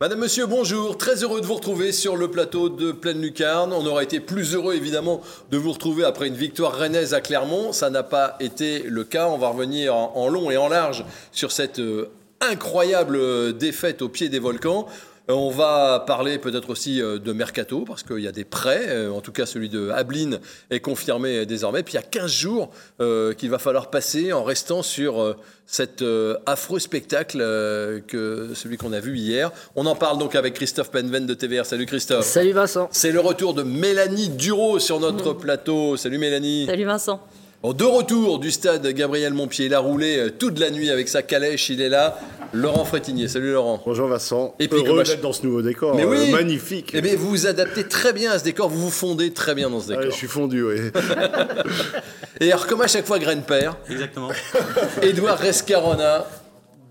Madame, Monsieur, bonjour. Très heureux de vous retrouver sur le plateau de Pleine Lucarne. On aurait été plus heureux, évidemment, de vous retrouver après une victoire rennaise à Clermont. Ça n'a pas été le cas. On va revenir en long et en large sur cette euh, incroyable euh, défaite au pied des volcans. Euh, on va parler peut-être aussi euh, de Mercato, parce qu'il y a des prêts, euh, en tout cas celui de Ablin est confirmé désormais. Puis il y a 15 jours qu'il va falloir passer en restant sur cet affreux spectacle que celui qu'on a vu hier. On en parle donc avec Christophe Penven de TVR. Salut Christophe. Salut Vincent. C'est le retour de Mélanie Duro sur notre plateau. Salut Mélanie. Salut Vincent. De retour du stade Gabriel Montpied, il a roulé toute la nuit avec sa calèche, il est là. Laurent Frétinier. Salut Laurent. Bonjour Vincent. Et puis, Heureux d'être dans ce nouveau décor. Mais oui. Euh, magnifique. Et eh bien, vous vous adaptez très bien à ce décor, vous vous fondez très bien dans ce décor. je suis fondu, oui. Et alors, comme à chaque fois, Graine Père. Exactement. Edouard Rescarona.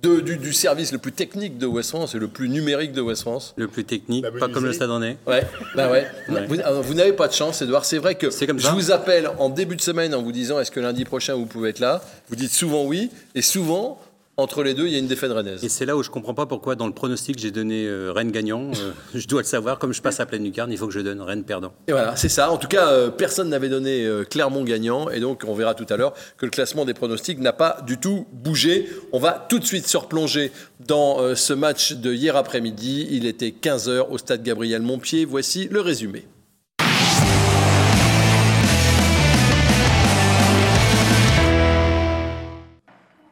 Du, service le plus technique de West France et le plus numérique de West France. Le plus technique, pas comme le Stade est. Ouais, bah ouais. Vous, n'avez pas de chance, Edouard. C'est vrai que comme je vous appelle en début de semaine en vous disant est-ce que lundi prochain vous pouvez être là? Vous dites souvent oui, et souvent entre les deux, il y a une défaite rennaise. Et c'est là où je ne comprends pas pourquoi, dans le pronostic, j'ai donné euh, Rennes gagnant. Euh, je dois le savoir, comme je passe à pleine lucarne, il faut que je donne Rennes perdant. Et voilà, c'est ça. En tout cas, euh, personne n'avait donné Clermont gagnant. Et donc, on verra tout à l'heure que le classement des pronostics n'a pas du tout bougé. On va tout de suite se replonger dans ce match de hier après-midi. Il était 15h au stade Gabriel Montpied. Voici le résumé.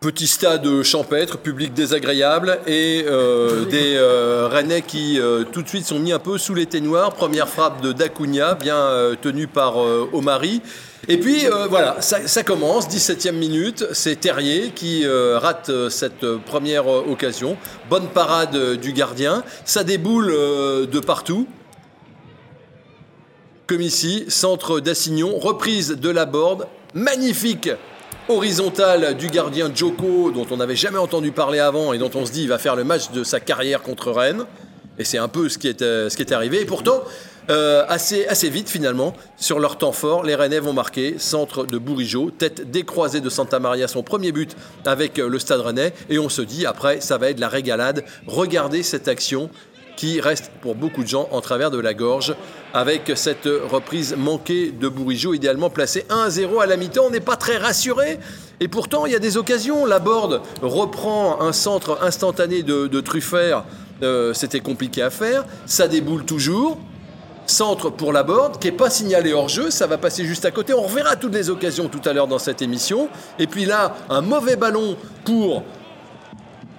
Petit stade champêtre, public désagréable et euh, des euh, Rennais qui euh, tout de suite sont mis un peu sous les ténoirs. Première frappe de Dacunia, bien tenue par Omari. Et puis voilà, ça, commence, 17e minute, c'est Terrier qui rate cette première occasion. Bonne parade du gardien, ça déboule de partout. Comme ici, centre d'Assignon, reprise de la board, magnifique horizontale du gardien Joko, dont on n'avait jamais entendu parler avant et dont on se dit il va faire le match de sa carrière contre Rennes. Et c'est un peu ce qui est, euh, arrivé. Et pourtant, euh, assez, assez vite finalement, sur leur temps fort, les Rennais vont marquer. Centre de Bourigeau, tête décroisée de Santa Maria, son premier but avec euh, le Stade Rennais. Et on se dit après, ça va être la régalade. Regardez cette action qui reste pour beaucoup de gens en travers de la gorge avec cette reprise manquée de Bourigeau, idéalement placée 1-0 à la mi-temps. On n'est pas très rassuré. Et pourtant, il y a des occasions. La Borde reprend un centre instantané de, de. Euh, c'était compliqué à faire. Ça déboule toujours. Centre pour la Borde, qui n'est pas signalé hors jeu, ça va passer juste à côté. On reverra toutes les occasions tout à l'heure dans cette émission. Et puis là, un mauvais ballon pour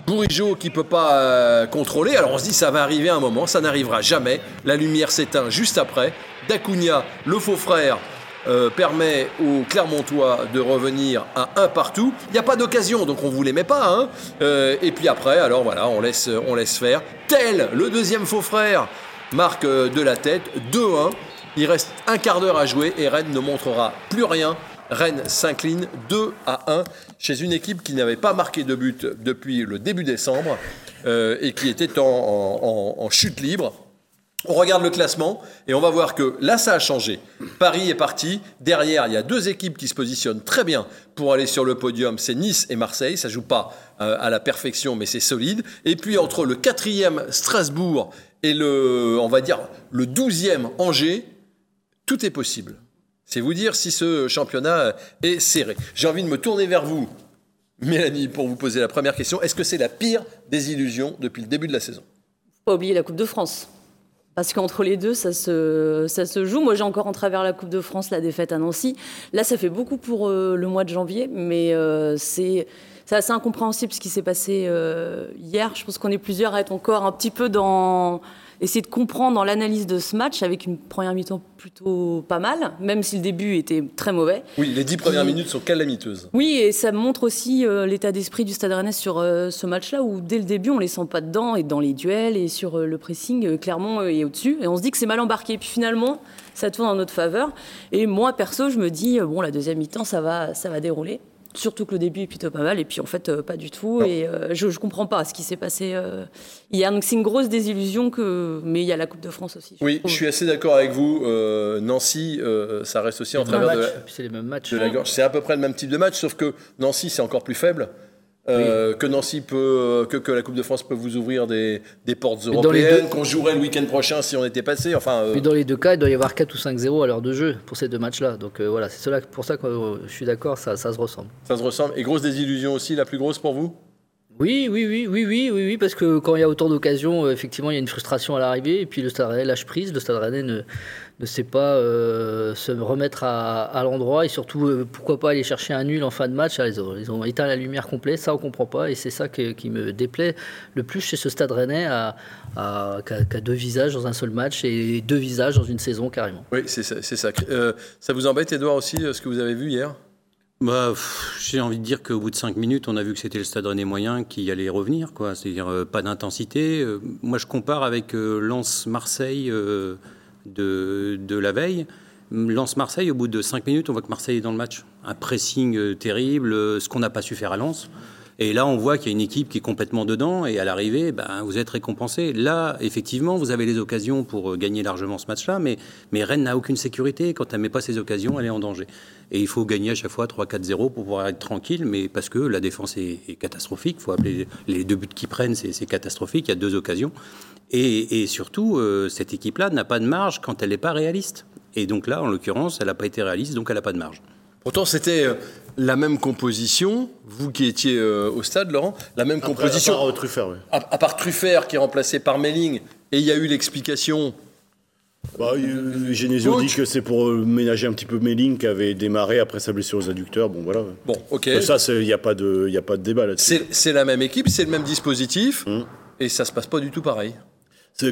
Bourigeau qui peut pas euh, contrôler. Alors on se dit ça va arriver un moment, ça n'arrivera jamais. La lumière s'éteint juste après. Dacunia, le faux frère, euh, permet aux Clermontois de revenir à un partout. Il n'y a pas d'occasion, donc on ne vous les met pas. Hein. Euh, et puis après, alors voilà, on laisse, on laisse faire. Tel, le deuxième faux frère, marque de la tête, 2-1. Il reste un quart d'heure à jouer et Rennes ne montrera plus rien Rennes s'incline 2 à 1 chez une équipe qui n'avait pas marqué de but depuis le début décembre euh, et qui était en, chute libre. On regarde le classement et on va voir que là, ça a changé. Paris est parti. Derrière, il y a deux équipes qui se positionnent très bien pour aller sur le podium. C'est Nice et Marseille. Ça joue pas euh, à la perfection, mais c'est solide. Et puis entre le quatrième Strasbourg et le, on va dire, le douzième Angers, tout est possible. C'est vous dire si ce championnat est serré. J'ai envie de me tourner vers vous, Mélanie, pour vous poser la première question. Est-ce que c'est la pire des illusions depuis le début de la saison? Pas oublier la Coupe de France. Parce qu'entre les deux, ça se, ça se joue. Moi, j'ai encore en travers la Coupe de France la défaite à Nancy. Là, ça fait beaucoup pour euh, le mois de janvier, mais euh, c'est assez incompréhensible ce qui s'est passé euh, hier. Je pense qu'on est plusieurs à être encore un petit peu dans essayer de comprendre dans l'analyse de ce match avec une première mi-temps plutôt pas mal, même si le début était très mauvais. Oui, les dix premières minutes sont calamiteuses. Oui, et ça montre aussi euh, l'état d'esprit du Stade Rennais sur euh, ce match-là, où dès le début, on les sent pas dedans, et dans les duels, et sur euh, le pressing, Clermont est au-dessus, et on se dit que c'est mal embarqué. Puis finalement, ça tourne en notre faveur. Et moi, perso, je me dis, bon, la deuxième mi-temps, ça va, ça va dérouler. Surtout que le début est plutôt pas mal, et puis en fait, euh, pas du tout. Et euh, je ne comprends pas ce qui s'est passé euh, hier. Donc c'est une grosse désillusion, que... mais il y a la Coupe de France aussi. Oui, je suis assez d'accord avec vous. Nancy, ça reste aussi en travers de, c'est les mêmes matchs. de la gorge. C'est à peu près le même type de match, sauf que Nancy, c'est encore plus faible. Euh, que Nancy peut, euh, que, que, la Coupe de France peut vous ouvrir des, des portes européennes, qu'on jouerait le week-end prochain si on était passé. Enfin, euh... dans les deux cas, il doit y avoir 4 ou 5-0 à l'heure de jeu pour ces deux matchs-là. Donc euh, voilà, c'est pour ça que je suis d'accord, ça, ça se ressemble. Ça se ressemble. Et grosse désillusion aussi, la plus grosse pour vous? Oui, oui, oui, oui, oui, oui, oui, parce que quand il y a autant d'occasions, effectivement, il y a une frustration à l'arrivée, et puis le Stade Rennais lâche prise, le Stade Rennais ne, ne sait pas euh, se remettre à, à l'endroit, et surtout, euh, pourquoi pas aller chercher un nul en fin de match, ils, ont, ils ont éteint la lumière complète, ça on comprend pas, et c'est ça qui me déplaît le plus chez ce Stade Rennais, à, à, qu'à, deux visages dans un seul match, et deux visages dans une saison carrément. Oui, c'est ça. ça. ça vous embête, Edouard, aussi, ce que vous avez vu hier? Bah, J'ai envie de dire qu'au bout de 5 minutes, on a vu que c'était le stade rennais moyen qui allait revenir. quoi. C'est-à-dire euh, pas d'intensité. Euh, moi, je compare avec euh, Lens-Marseille de, la veille. Lens-Marseille, au bout de 5 minutes, on voit que Marseille est dans le match. Un pressing terrible, ce qu'on n'a pas su faire à Lens. Et là, on voit qu'il y a une équipe qui est complètement dedans, et à l'arrivée, ben, vous êtes récompensé. Là, effectivement, vous avez les occasions pour euh, gagner largement ce match-là, mais, Rennes n'a aucune sécurité. Quand elle ne met pas ses occasions, elle est en danger. Et il faut gagner à chaque fois 3-4-0 pour pouvoir être tranquille, mais parce que la défense est, catastrophique. Il faut appeler les deux buts qu'ils prennent, c'est catastrophique. Il y a deux occasions. Et, et surtout, euh, cette équipe-là n'a pas de marge quand elle n'est pas réaliste. Et donc là, en l'occurrence, elle n'a pas été réaliste, donc elle n'a pas de marge. Pourtant, c'était euh, la même composition, vous qui étiez euh, au stade, Laurent, la même composition. À part Truffert, oui. À, part Truffert qui est remplacé par Melling, et il y a eu l'explication. Bah, Genesio dit que c'est pour euh, ménager un petit peu Melling qui avait démarré après sa blessure aux adducteurs. Bon, voilà. Bon, ok. Ça, il n'y a, pas de, a pas de débat là-dessus. C'est la même équipe, c'est le même dispositif, hum. et ça se passe pas du tout pareil.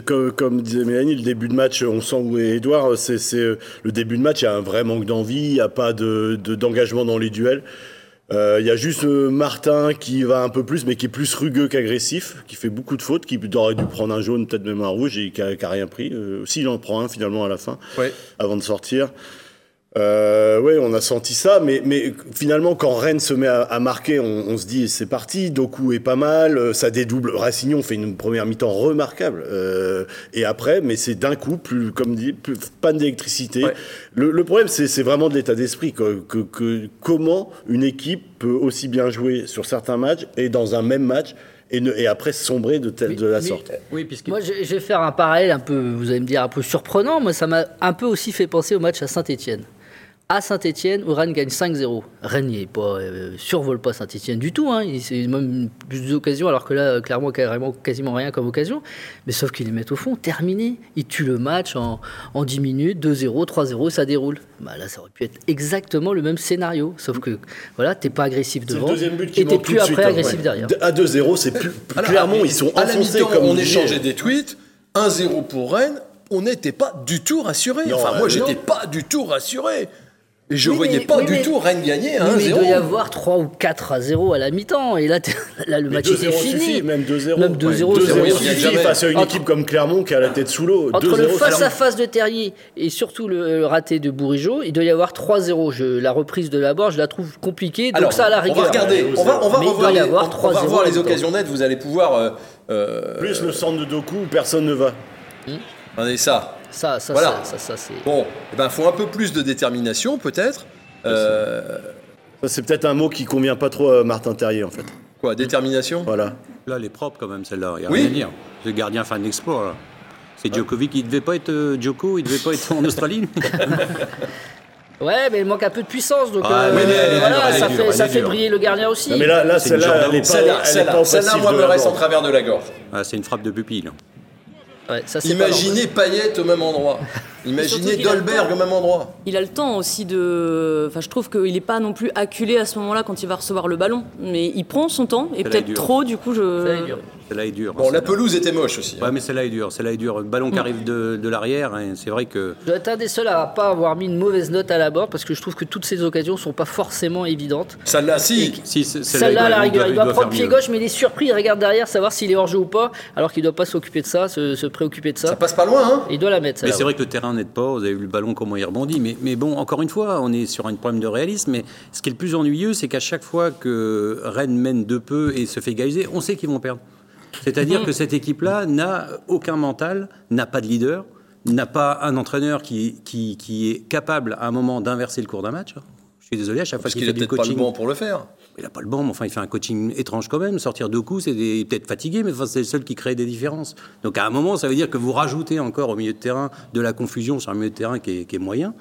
Comme, comme, disait Mélanie, le début de match, on sent où est Edouard, c'est le début de match, il y a un vrai manque d'envie, il n'y a pas d'engagement de, dans les duels. Euh, il y a juste euh, Martin qui va un peu plus, mais qui est plus rugueux qu'agressif, qui fait beaucoup de fautes, qui aurait dû prendre un jaune, peut-être même un rouge, et qui n'a rien pris. Euh, si, il en prend un finalement à la fin, avant de sortir. Euh, oui, on a senti ça, mais, mais finalement, quand Rennes se met à, marquer, on, se dit c'est parti. Doku est pas mal, euh, ça dédouble. Racignon fait une première mi-temps remarquable. Euh, et après, mais c'est d'un coup, plus, comme dit, plus, panne d'électricité. Le, problème, c'est vraiment de l'état d'esprit. Que, que, comment une équipe peut aussi bien jouer sur certains matchs et dans un même match et, et, après sombrer de, telle, de la sorte. Oui, puisque... Moi, je, je, vais faire un parallèle un peu, vous allez me dire, un peu surprenant. Moi, ça m'a un peu aussi fait penser au match à Saint-Etienne à Saint-Etienne où Rennes gagne 5-0. Rennes ne pas, euh, survole pas Saint-Etienne du tout. Hein. C'est même plus d'occasions, alors que là, clairement, carrément, quasiment rien comme occasion. Mais sauf qu'ils les mettent au fond, terminé. Ils tuent le match en, en 10 minutes, 2-0, 3-0, ça déroule. Bah, là, ça aurait pu être exactement le même scénario. Sauf que, voilà, t'es pas agressif devant. Le deuxième but qui et t'es plus après hein. agressif derrière. À 2-0, c'est plus, clairement, ils sont à la comme on échangeait des tweets. 1-0 pour Rennes, on n'était pas du tout rassuré. enfin, moi, j'étais pas du tout rassuré. Et je ne voyais pas du tout Rennes gagner 1-0. il doit y avoir 3 ou 4 à 0 à la mi-temps. Et là, là le match est fini. même 2-0. Même 2-0. suffit face à une équipe comme Clermont qui a la tête sous l'eau. Entre le face-à-face de Terrier et surtout le, raté de Bourigeau, il doit y avoir 3-0. La reprise de la barre, je la trouve compliquée. Donc ça, à la rigueur. On va regarder. On va, on va revoir, les, on va revoir les occasions nettes. Vous allez pouvoir. Euh, euh, Plus le centre de Doku où personne ne va. Regardez ça. Ça, ça, voilà. ça, ça, c'est. Bon, il eh ben, faut un peu plus de détermination, peut-être. Euh... C'est peut-être un mot qui convient pas trop à Martin Terrier, en fait. Quoi, détermination? Voilà. Là, elle est propre quand même, celle-là. Il n'y a rien à dire. Le gardien fait un exploit. C'est Djokovic, il devait pas être euh, Djoko, il devait pas être en Australie. Ouais, mais il manque un peu de puissance, donc ah, euh, voilà, ça, fait, ça fait briller le gardien aussi. mais là, là celle-là, elle est pas, Celle-là, moi, me reste en travers de la gorge. Ah, c'est une frappe de pupille. Imaginez Payet au même endroit. Imaginez Dolberg au même endroit. Il a le temps aussi de. Enfin, je trouve qu'il n'est pas non plus acculé à ce moment-là quand il va recevoir le ballon. Mais il prend son temps et peut-être trop, du coup, je. Celle-là est dure. Bon, la pelouse était moche aussi. Ouais, hein. mais celle-là est dure. Celle-là est dure. Le ballon qui mm. arrive de, de l'arrière, hein, c'est vrai que. Je dois être un des seuls à pas avoir mis une mauvaise note à la barre parce que je trouve que toutes ces occasions sont pas forcément évidentes. Celle-là, si. si celle-là, à la rigueur, il doit, prendre pied gauche, mais il est surpris, il regarde derrière, savoir s'il est hors jeu ou pas, alors qu'il doit pas s'occuper de ça, se, préoccuper de ça. Ça passe pas loin, hein Il doit la mettre. Mais c'est vrai que le terrain n'aide pas. Vous avez vu le ballon comment il rebondit. Mais, mais bon, encore une fois, on est sur un problème de réalisme. Mais ce qui est le plus ennuyeux, c'est qu'à chaque fois que Rennes mène de peu et se fait égaliser, on sait qu'ils vont perdre. C'est-à-dire que cette équipe-là n'a aucun mental, n'a pas de leader, n'a pas un entraîneur qui, qui, est capable à un moment d'inverser le cours d'un match. Je suis désolé, à chaque fois Parce qu'il qu'il fait a du peut-être pas le banc pour le faire. Il n'a pas le banc, mais enfin, il fait un coaching étrange quand même. Sortir deux coups, c'est des- peut-être fatigué, mais enfin, c'est le seul qui crée des différences. Donc à un moment, ça veut dire que vous rajoutez encore au milieu de terrain de la confusion sur un milieu de terrain qui est, qui est moyen.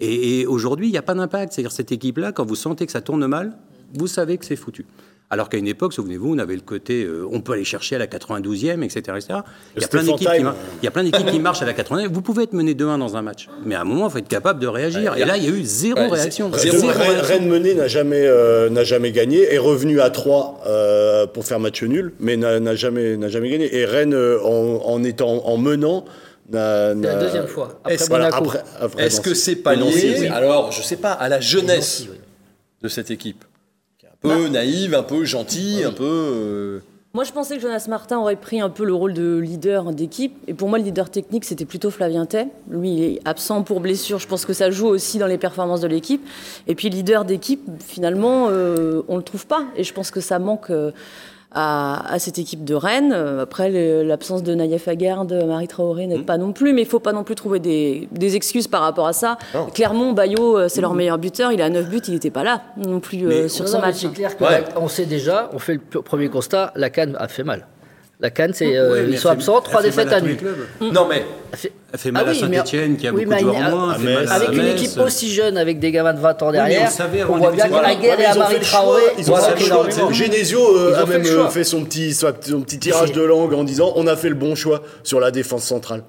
Et, et aujourd'hui, il n'y a pas d'impact. C'est-à-dire cette équipe-là, quand vous sentez que ça tourne mal, vous savez que c'est foutu. Alors qu'à une époque, souvenez-vous, on avait le côté, euh, on peut aller chercher à la 92e, etc. etc. Il, y a Le plein d'équipes qui, Time. mar- il y a plein d'équipes qui marchent à la 92e. Vous pouvez être mené 2-1 dans un match. Mais à un moment, il faut être capable de réagir. Ouais, Et là, il y a eu zéro Ouais, réaction. Zéro Rennes- Rennes mené n'a jamais, euh, n'a jamais gagné, est revenu à 3 euh, pour faire match nul, mais n'a n'a jamais, n'a jamais gagné. Et Rennes, en, en étant en menant, n'a. C'est la n'a- deuxième fois. Après Est-ce-. Voilà, après Est-ce que c'est pas lié, aussi. alors je sais pas, à la jeunesse oui. de cette équipe Peu naïve, un peu gentille, un peu. euh, Moi, je pensais que Jonas Martin aurait pris un peu le rôle de leader d'équipe. Et pour moi, le leader technique, c'était plutôt Flavien Tay. Lui, il est absent pour blessure. Je pense que ça joue aussi dans les performances de l'équipe. Et puis, leader d'équipe, finalement, euh, on ne le trouve pas. Et je pense que ça manque euh, à, à cette équipe de Rennes. Après, l'absence de Naïef Aguerd, Marie Traoré n'aide pas non plus. Mais il ne faut pas non plus trouver des, des excuses par rapport à ça. Non. Clermont, Bayo, euh, c'est leur meilleur buteur. Il a 9 buts. Il n'était pas là non plus euh, sur Non, ce non, mais match. C'est clair qu'on Ouais. sait déjà, on fait le premier constat, la Cannes a fait mal. La Cannes, c'est, euh, Ouais, mais ils sont fait- absents, trois défaites à nul. clubs. Non mais Elle fait- mal Ah à oui, Saint-Etienne, qui a oui, beaucoup de joueurs à- moins. à à Avec une équipe aussi jeune, avec des gamins de 20 ans derrière, savait on voit bien que la guerre et mais ils ont Amari fait le choix, Traoré, Ils ont fait le choix. énormément. Genesio euh, a même euh, fait son petit, son petit tirage de langue en disant on a fait le bon choix sur la défense centrale.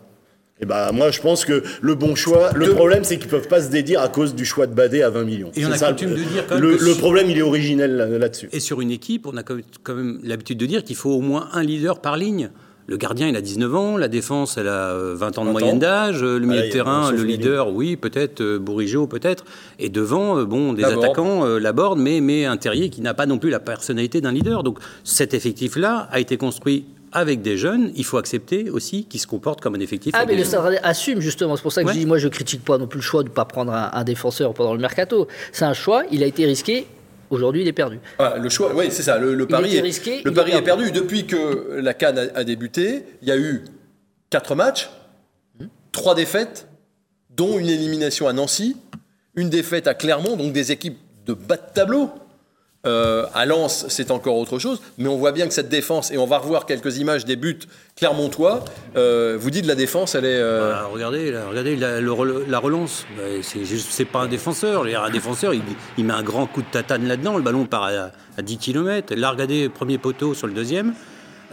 Et bah moi je pense que le bon choix, le De- problème c'est qu'ils peuvent pas se dédire à cause du choix de Badé à 20 millions. Et on C'est a ça, coutume le- de dire quand même le, que le si- problème il est originel là- là-dessus. Et sur une équipe, on a quand même- l'habitude de dire qu'il faut au moins un leader par ligne. Le gardien, il a 19 ans, la défense, elle a euh, 20 ans de 20 moyenne d'âge, euh, le milieu de terrain, le leader, oui, peut-être, euh, Bourigeaud, peut-être. Et devant, euh, bon, des attaquants, euh, Laborde, mais, mais un terrier qui n'a pas non plus la personnalité d'un leader. Donc cet effectif-là a été construit avec des jeunes. Il faut accepter aussi qu'ils se comportent comme un effectif. Ah, avec mais des le jeunes. Stade Rennais assume justement. C'est pour ça que Ouais. je dis, moi, je critique pas non plus le choix de ne pas prendre un, un défenseur pendant le mercato. C'est un choix, il a été risqué. Aujourd'hui, il est perdu. Ah, le choix, oui, c'est ça. Le, le pari, est, risqué, le pari est est perdu. Depuis que la Cannes a, a débuté, il y a eu quatre matchs, trois défaites, dont une élimination à Nancy, une défaite à Clermont, donc des équipes de bas de tableau. Euh, à Lens, c'est encore autre chose, mais on voit bien que cette défense, et on va revoir quelques images des buts clermontois, euh, vous dites la défense, elle est... euh, Bah, regardez, là, regardez la, le rel- la relance. Bah, c'est pas un défenseur. Un défenseur, il, il met un grand coup de tatane là-dedans. Le ballon part à, à 10 km. Là, regardez, premier poteau sur le deuxième.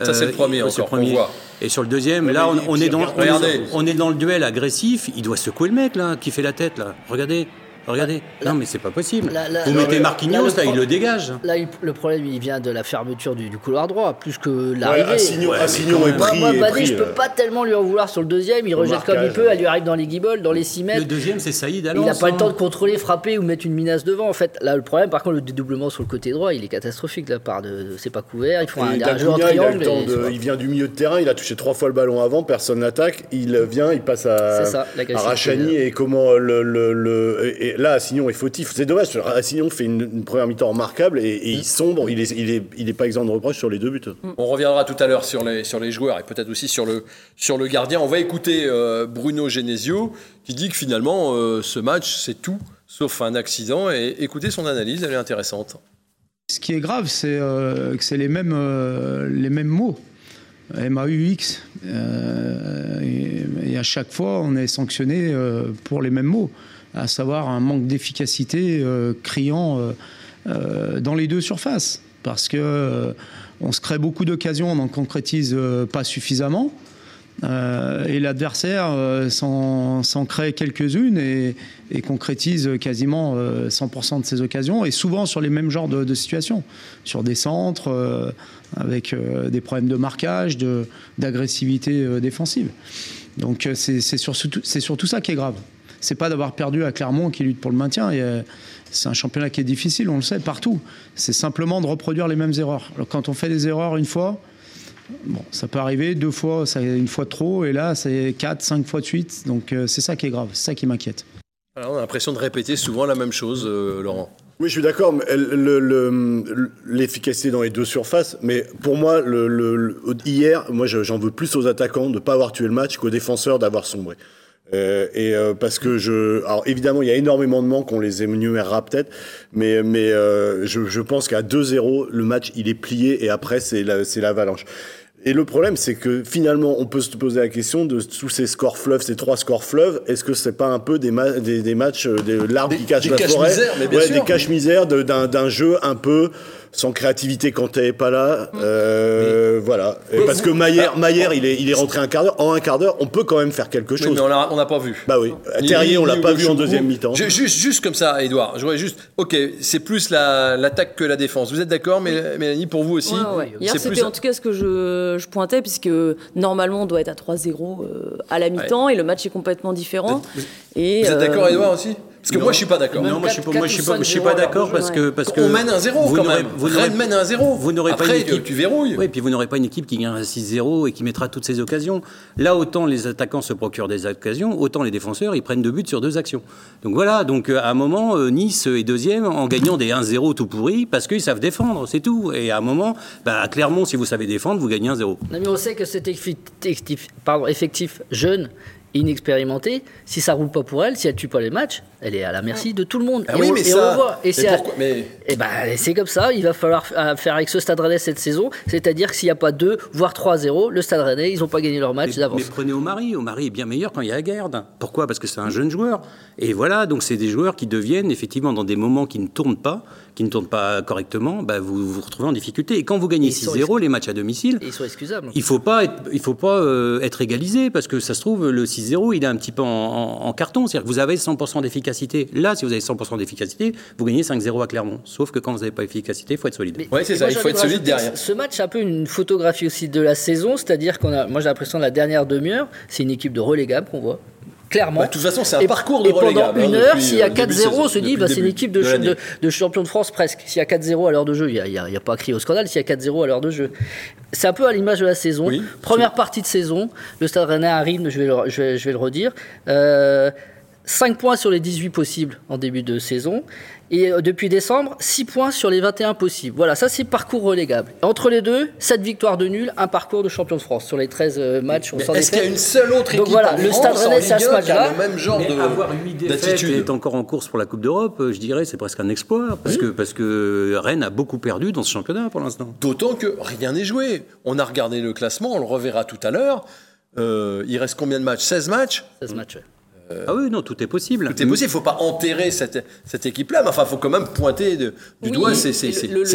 Ça, c'est le premier il- c'est encore, qu'on voit. Et sur le deuxième, là, on, on est dans, on, est, on est dans le duel agressif. Il doit secouer le mec, là, qui fait la tête, là. Regardez. Regardez. non, mais c'est pas possible. Vous mettez Marquinhos, là, il le dégage. Là, il- le problème, il vient de la fermeture du, du couloir droit, plus que Ouais, l'arrivée. Assignon, Ouais, Assignon quand est pris. moi, pris, je peux euh, pas tellement lui en vouloir sur le deuxième. Il rejette comme il peut, ouais. elle lui arrive dans les guibolles, dans les 6 mètres. Le deuxième, c'est Saïd à Il n'a pas le temps de contrôler, frapper ou mettre une minace devant. En fait, là, le problème, par contre, le dédoublement sur le côté droit, il est catastrophique de la part de. de- c'est pas couvert. Il faut un, un jeu en il, triangle. et de- il vient du milieu de terrain, il a touché trois fois le ballon avant, personne n'attaque, il vient, il passe à, ça. Rachani et comment le, là Assignon est fautif. C'est dommage, Assignon fait une, une première mi-temps remarquable et, et il sombre, il est, il est, il est pas exempt de reproche sur les deux buts. On reviendra tout à l'heure sur les, sur les joueurs et peut-être aussi sur le, sur le gardien. On va écouter euh, Bruno Genesio qui dit que finalement euh, ce match c'est tout sauf un accident et écoutez son analyse, elle est intéressante. Ce qui est grave, c'est euh, que c'est les mêmes, euh, les mêmes mots. MAUX. Euh, et, et à chaque fois, on est sanctionné euh, pour les mêmes mots, à savoir un manque d'efficacité euh, criant euh, euh, dans les deux surfaces. Parce que on se crée beaucoup d'occasions, on n'en concrétise pas suffisamment. Et l'adversaire s'en crée quelques-unes et, concrétise quasiment euh, 100% de ses occasions, et souvent sur les mêmes genres de, situations, sur des centres, avec des problèmes de marquage, d'agressivité défensive. Donc c'est surtout ça qui est grave. C'est pas d'avoir perdu à Clermont qui lutte pour le maintien. et, euh, C'est un championnat qui est difficile, on le sait, partout. C'est simplement de reproduire les mêmes erreurs. Alors, quand on fait des erreurs une fois, Bon, ça peut arriver deux fois, ça une fois de trop, et là c'est quatre, cinq fois de suite. Donc euh, c'est ça qui est grave, c'est ça qui m'inquiète. Alors, on a l'impression de répéter souvent la même chose, euh, Laurent. Oui, je suis d'accord, mais le- le- l'efficacité dans les deux surfaces, mais pour moi, le, le- le- hier, moi je- j'en veux plus aux attaquants de ne pas avoir tué le match qu'aux défenseurs d'avoir sombré. Euh, et euh, parce que je, alors évidemment, il y a énormément de manques, on les énumérera peut-être, mais mais euh, je, je pense qu'à 2-0, le match il est plié et après c'est la, c'est l'avalanche. Et le problème, c'est que finalement, on peut se poser la question de tous ces scores fleuves, ces trois scores fleuves, est-ce que c'est pas un peu des, ma- des, des matchs, euh, des l'arbre Des- qui cache des la forêt, cache-misères, mais bien ouais, sûr. des cache-misères de- d'un d'un jeu un peu sans créativité quand t'es pas là, euh, voilà. Parce que Maillère, Maillère, il est, il est rentré un quart d'heure. En un quart d'heure, on peut quand même faire quelque Oui, chose. mais on n'a pas vu. Bah oui. Ni- Terrier, on l'a pas vu en deuxième mi-temps. Juste, juste comme ça, Edouard. Je voudrais juste. Ok, c'est plus la- l'attaque que la défense. Vous êtes d'accord, Mél- Mélanie, pour vous aussi Ouais, ouais. Hier, C'est c'était plus- en tout cas ce que je, je pointais, puisque normalement, on doit être à 3-0 euh, à la mi-temps, et le match est complètement différent. Et, Vous êtes d'accord, euh, Edouard aussi? Parce que Non. moi, je suis pas d'accord. Non, moi je suis pas, moi, je suis pas, je suis 4 ou pas 5-0 d'accord parce que parce que On mène un 0 vous quand n'aurez- même. vous n'aurez- Rennes mène un 0. Vous n'aurez pas une équipe tu verrouilles. Oui, puis vous n'aurez pas une équipe qui gagnera 6-0 et qui mettra toutes ses occasions. Là, autant les attaquants se procurent des occasions, autant les défenseurs, ils prennent deux buts sur deux actions. Donc voilà, donc euh, à un moment, euh, Nice est deuxième en gagnant des 1-0 tout pourris parce qu'ils savent défendre, c'est tout. Et à un moment, bah, Clermont, si vous savez défendre, vous gagnez 1-0. Non, mais on sait que cet effectif, pardon, effectif jeune, inexpérimenté, si ça roule pas pour elle, si elle tue pas les matchs, elle est à la merci de tout le monde. Ah et oui, on, mais et ça. on le voit. Et mais c'est Mais et ben, c'est comme ça, il va falloir euh, faire avec ce Stade Rennais cette saison, c'est-à-dire que s'il n'y a pas 2, voire 3-0, le Stade Rennais, ils n'ont pas gagné leur match Mais, d'avance. mais prenez Omari. Omari est bien meilleur quand il y a Aguerd. Pourquoi? Parce que c'est un jeune joueur. Et voilà, donc c'est des joueurs qui deviennent effectivement dans des moments qui ne tournent pas, qui ne tournent pas correctement, bah, vous vous retrouvez en difficulté. Et quand vous gagnez Ils sont 6-0 les matchs à domicile, Et ils sont excusables. il faut pas être, il faut pas euh, être égalisé parce que ça se trouve le 6-0 il est un petit peu en, en- en carton, c'est-à-dire que vous avez 100% d'efficacité. Là, si vous avez 100% d'efficacité, vous gagnez 5-0 à Clermont. Sauf que quand vous n'avez pas d'efficacité, il faut être solide. Ouais, c'est ça, moi, il faut être de solide derrière. Ce match, c'est un peu une photographie aussi de la saison, c'est-à-dire qu'on a, moi j'ai l'impression de la dernière demi-heure, c'est une équipe de relégable qu'on voit. Clairement. Bah, de toute façon, c'est un Et- parcours de Et pendant relégable, hein, une heure, s'il y a euh, le début de 4-0, on saison, se dit, bah, c'est une équipe de, de de, de champion de France presque. S'il y a 4-0 à l'heure de jeu, il n'y a, a- a pas à crier au scandale. S'il y a 4-0 à l'heure de jeu, c'est un peu à l'image de la saison. Oui. Première partie de saison, le Stade Rennais arrive, je vais le, je vais, je vais le redire. Euh, 5 points sur les 18 possibles en début de saison. Et euh, depuis décembre, 6 points sur les 21 possibles. Voilà, ça c'est parcours relégable. Entre les deux, 7 victoires de nul, un parcours de champion de France. Sur les 13 euh, matchs, est-ce qu'il y a une seule autre équipe Donc voilà, en le France, Stade en Rennais, c'est à ce 1 qui a match-là. le même genre Mais de avoir 8 défaites et d'attitude être encore en course pour la Coupe d'Europe, euh, je dirais, c'est presque un exploit. Parce, que, parce que Rennes a beaucoup perdu dans ce championnat pour l'instant. D'autant que rien n'est joué. On a regardé le classement, on le reverra tout à l'heure. Euh, il reste combien de matchs? 16 matchs? 16 matchs, ouais. Ah oui, non, tout est possible. Tout est possible, il ne faut pas enterrer cette, cette équipe-là, mais enfin, il faut quand même pointer de- du Oui, doigt ces,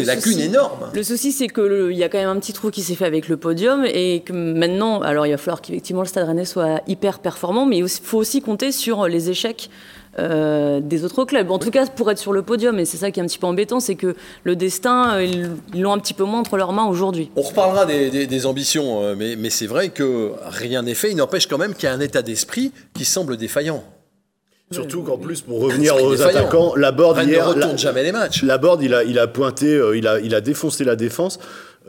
lacunes souci- énormes. Le souci, c'est qu'il y a quand même un petit trou qui s'est fait avec le podium et que maintenant, alors il va falloir qu'effectivement le Stade Rennais soit hyper performant, mais il faut aussi compter sur les échecs euh, des autres clubs. En tout cas, pour être sur le podium, et c'est ça qui est un petit peu embêtant, c'est que le destin, euh, ils l'ont un petit peu moins entre leurs mains aujourd'hui. On reparlera des, des- des ambitions, euh, mais, mais c'est vrai que rien n'est fait. Il n'empêche quand même qu'il y a un état d'esprit qui semble défaillant. Surtout qu'en plus, pour revenir aux défaillant. attaquants, la board Rennes ne hier, retourne la- jamais les matchs. Laborde, il a, il a pointé, il, a, il a défoncé la défense.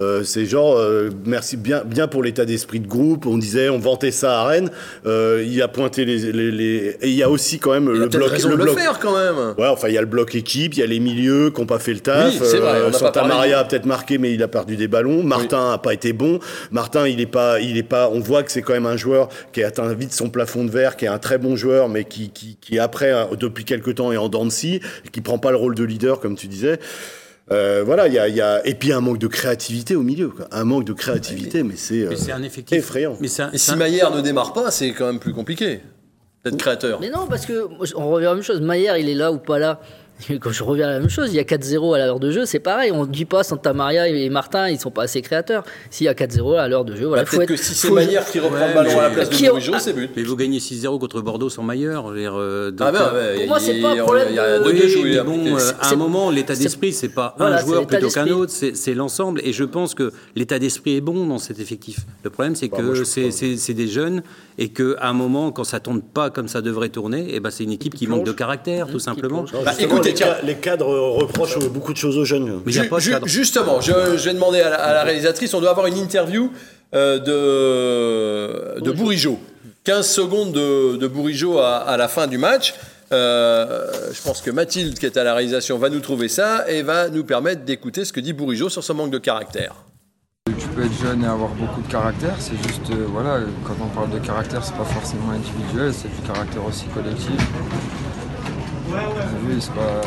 Euh, c'est genre, euh, merci bien, bien pour l'état d'esprit de groupe. On disait, on vantait ça à Rennes. Euh, il a pointé les, les, les- et il y a aussi quand même Il a le peut-être bloc, raison le de le bloc. faire quand même. Ouais, enfin, il y a le bloc équipe, il y a les milieux qui n'ont pas fait le taf. Oui, c'est vrai, on n'a pas Santa. Maria a peut-être marqué, mais il a perdu des ballons. Martin a pas été bon. Martin, il est pas, il est pas. On voit que c'est quand même un joueur qui a atteint vite son plafond de verre, qui est un très bon joueur, mais qui, qui, qui après, hein, depuis quelques temps, est en dents de scie, et qui prend pas le rôle de leader, comme tu disais. Euh, voilà, il y a, il y a, et puis un manque de créativité au milieu, quoi. un manque de créativité, mais c'est, euh, Mais c'est un effectif effrayant. Mais c'est un- Et c'est si un- Maillard ne démarre pas, c'est quand même plus compliqué d'être créateur. Mais non, parce que on revient à la même chose. Maillère, il est là ou pas là? Quand je reviens à la même chose, il y a 4-0 à l'heure de jeu, c'est pareil. On ne dit pas Santa Maria et Martin, ils sont pas assez créateurs. S'il y a 4-0 à l'heure de jeu, voilà. Bah, faut être- que si c'est faut- Maillard qui reprend Ouais, le ballon à la mais- place de Bourigeau, c'est but. Mais vous gagnez 6-0 contre Bordeaux sans Maillard. euh, Ah ben, euh, ouais, Pour il- moi, c'est pas un problème Il y a de- deux Oui, bon, euh, à un moment, l'état d'esprit, c'est pas Voilà, un joueur plutôt qu'un autre, c'est l'ensemble. Et je pense que l'état d'esprit est bon dans cet effectif. Le problème, c'est Bah, que c'est des jeunes et qu'à un moment, quand ça tourne pas comme ça devrait tourner, et ben c'est une équipe qui manque de caractère, tout simplement. Bah, écoutez, les, tiens. ca- les cadres reprochent beaucoup de choses aux jeunes. Mais il n'y a Ju- pas de ju- cadre. Justement, je, je vais demander à la, à la réalisatrice, on doit avoir une interview euh, de, de Bourigeau. 15 secondes de, de Bourigeau à, à la fin du match. Euh, je pense que Mathilde, qui est à la réalisation, va nous trouver ça et va nous permettre d'écouter ce que dit Bourigeau sur son manque de caractère. Tu peut être jeune et avoir beaucoup de caractère. C'est juste, euh, voilà, quand on parle de caractère, c'est pas forcément individuel, c'est du caractère aussi collectif. Oui, c'est pas,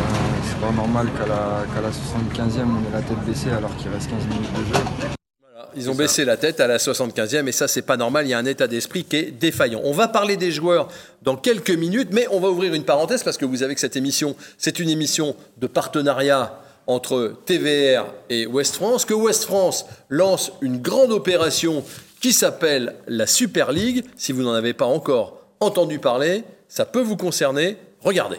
c'est pas normal qu'à la, qu'à la 75e, on ait la tête baissée alors qu'il reste 15 minutes de jeu. Ils ont baissé la tête à la 75e et ça c'est pas normal, il y a un état d'esprit qui est défaillant. On va parler des joueurs dans quelques minutes, mais on va ouvrir une parenthèse parce que vous savez que cette émission, c'est une émission de partenariat entre TVR et West France, que West France lance une grande opération qui s'appelle la Super League. Si vous n'en avez pas encore entendu parler, ça peut vous concerner. Regardez.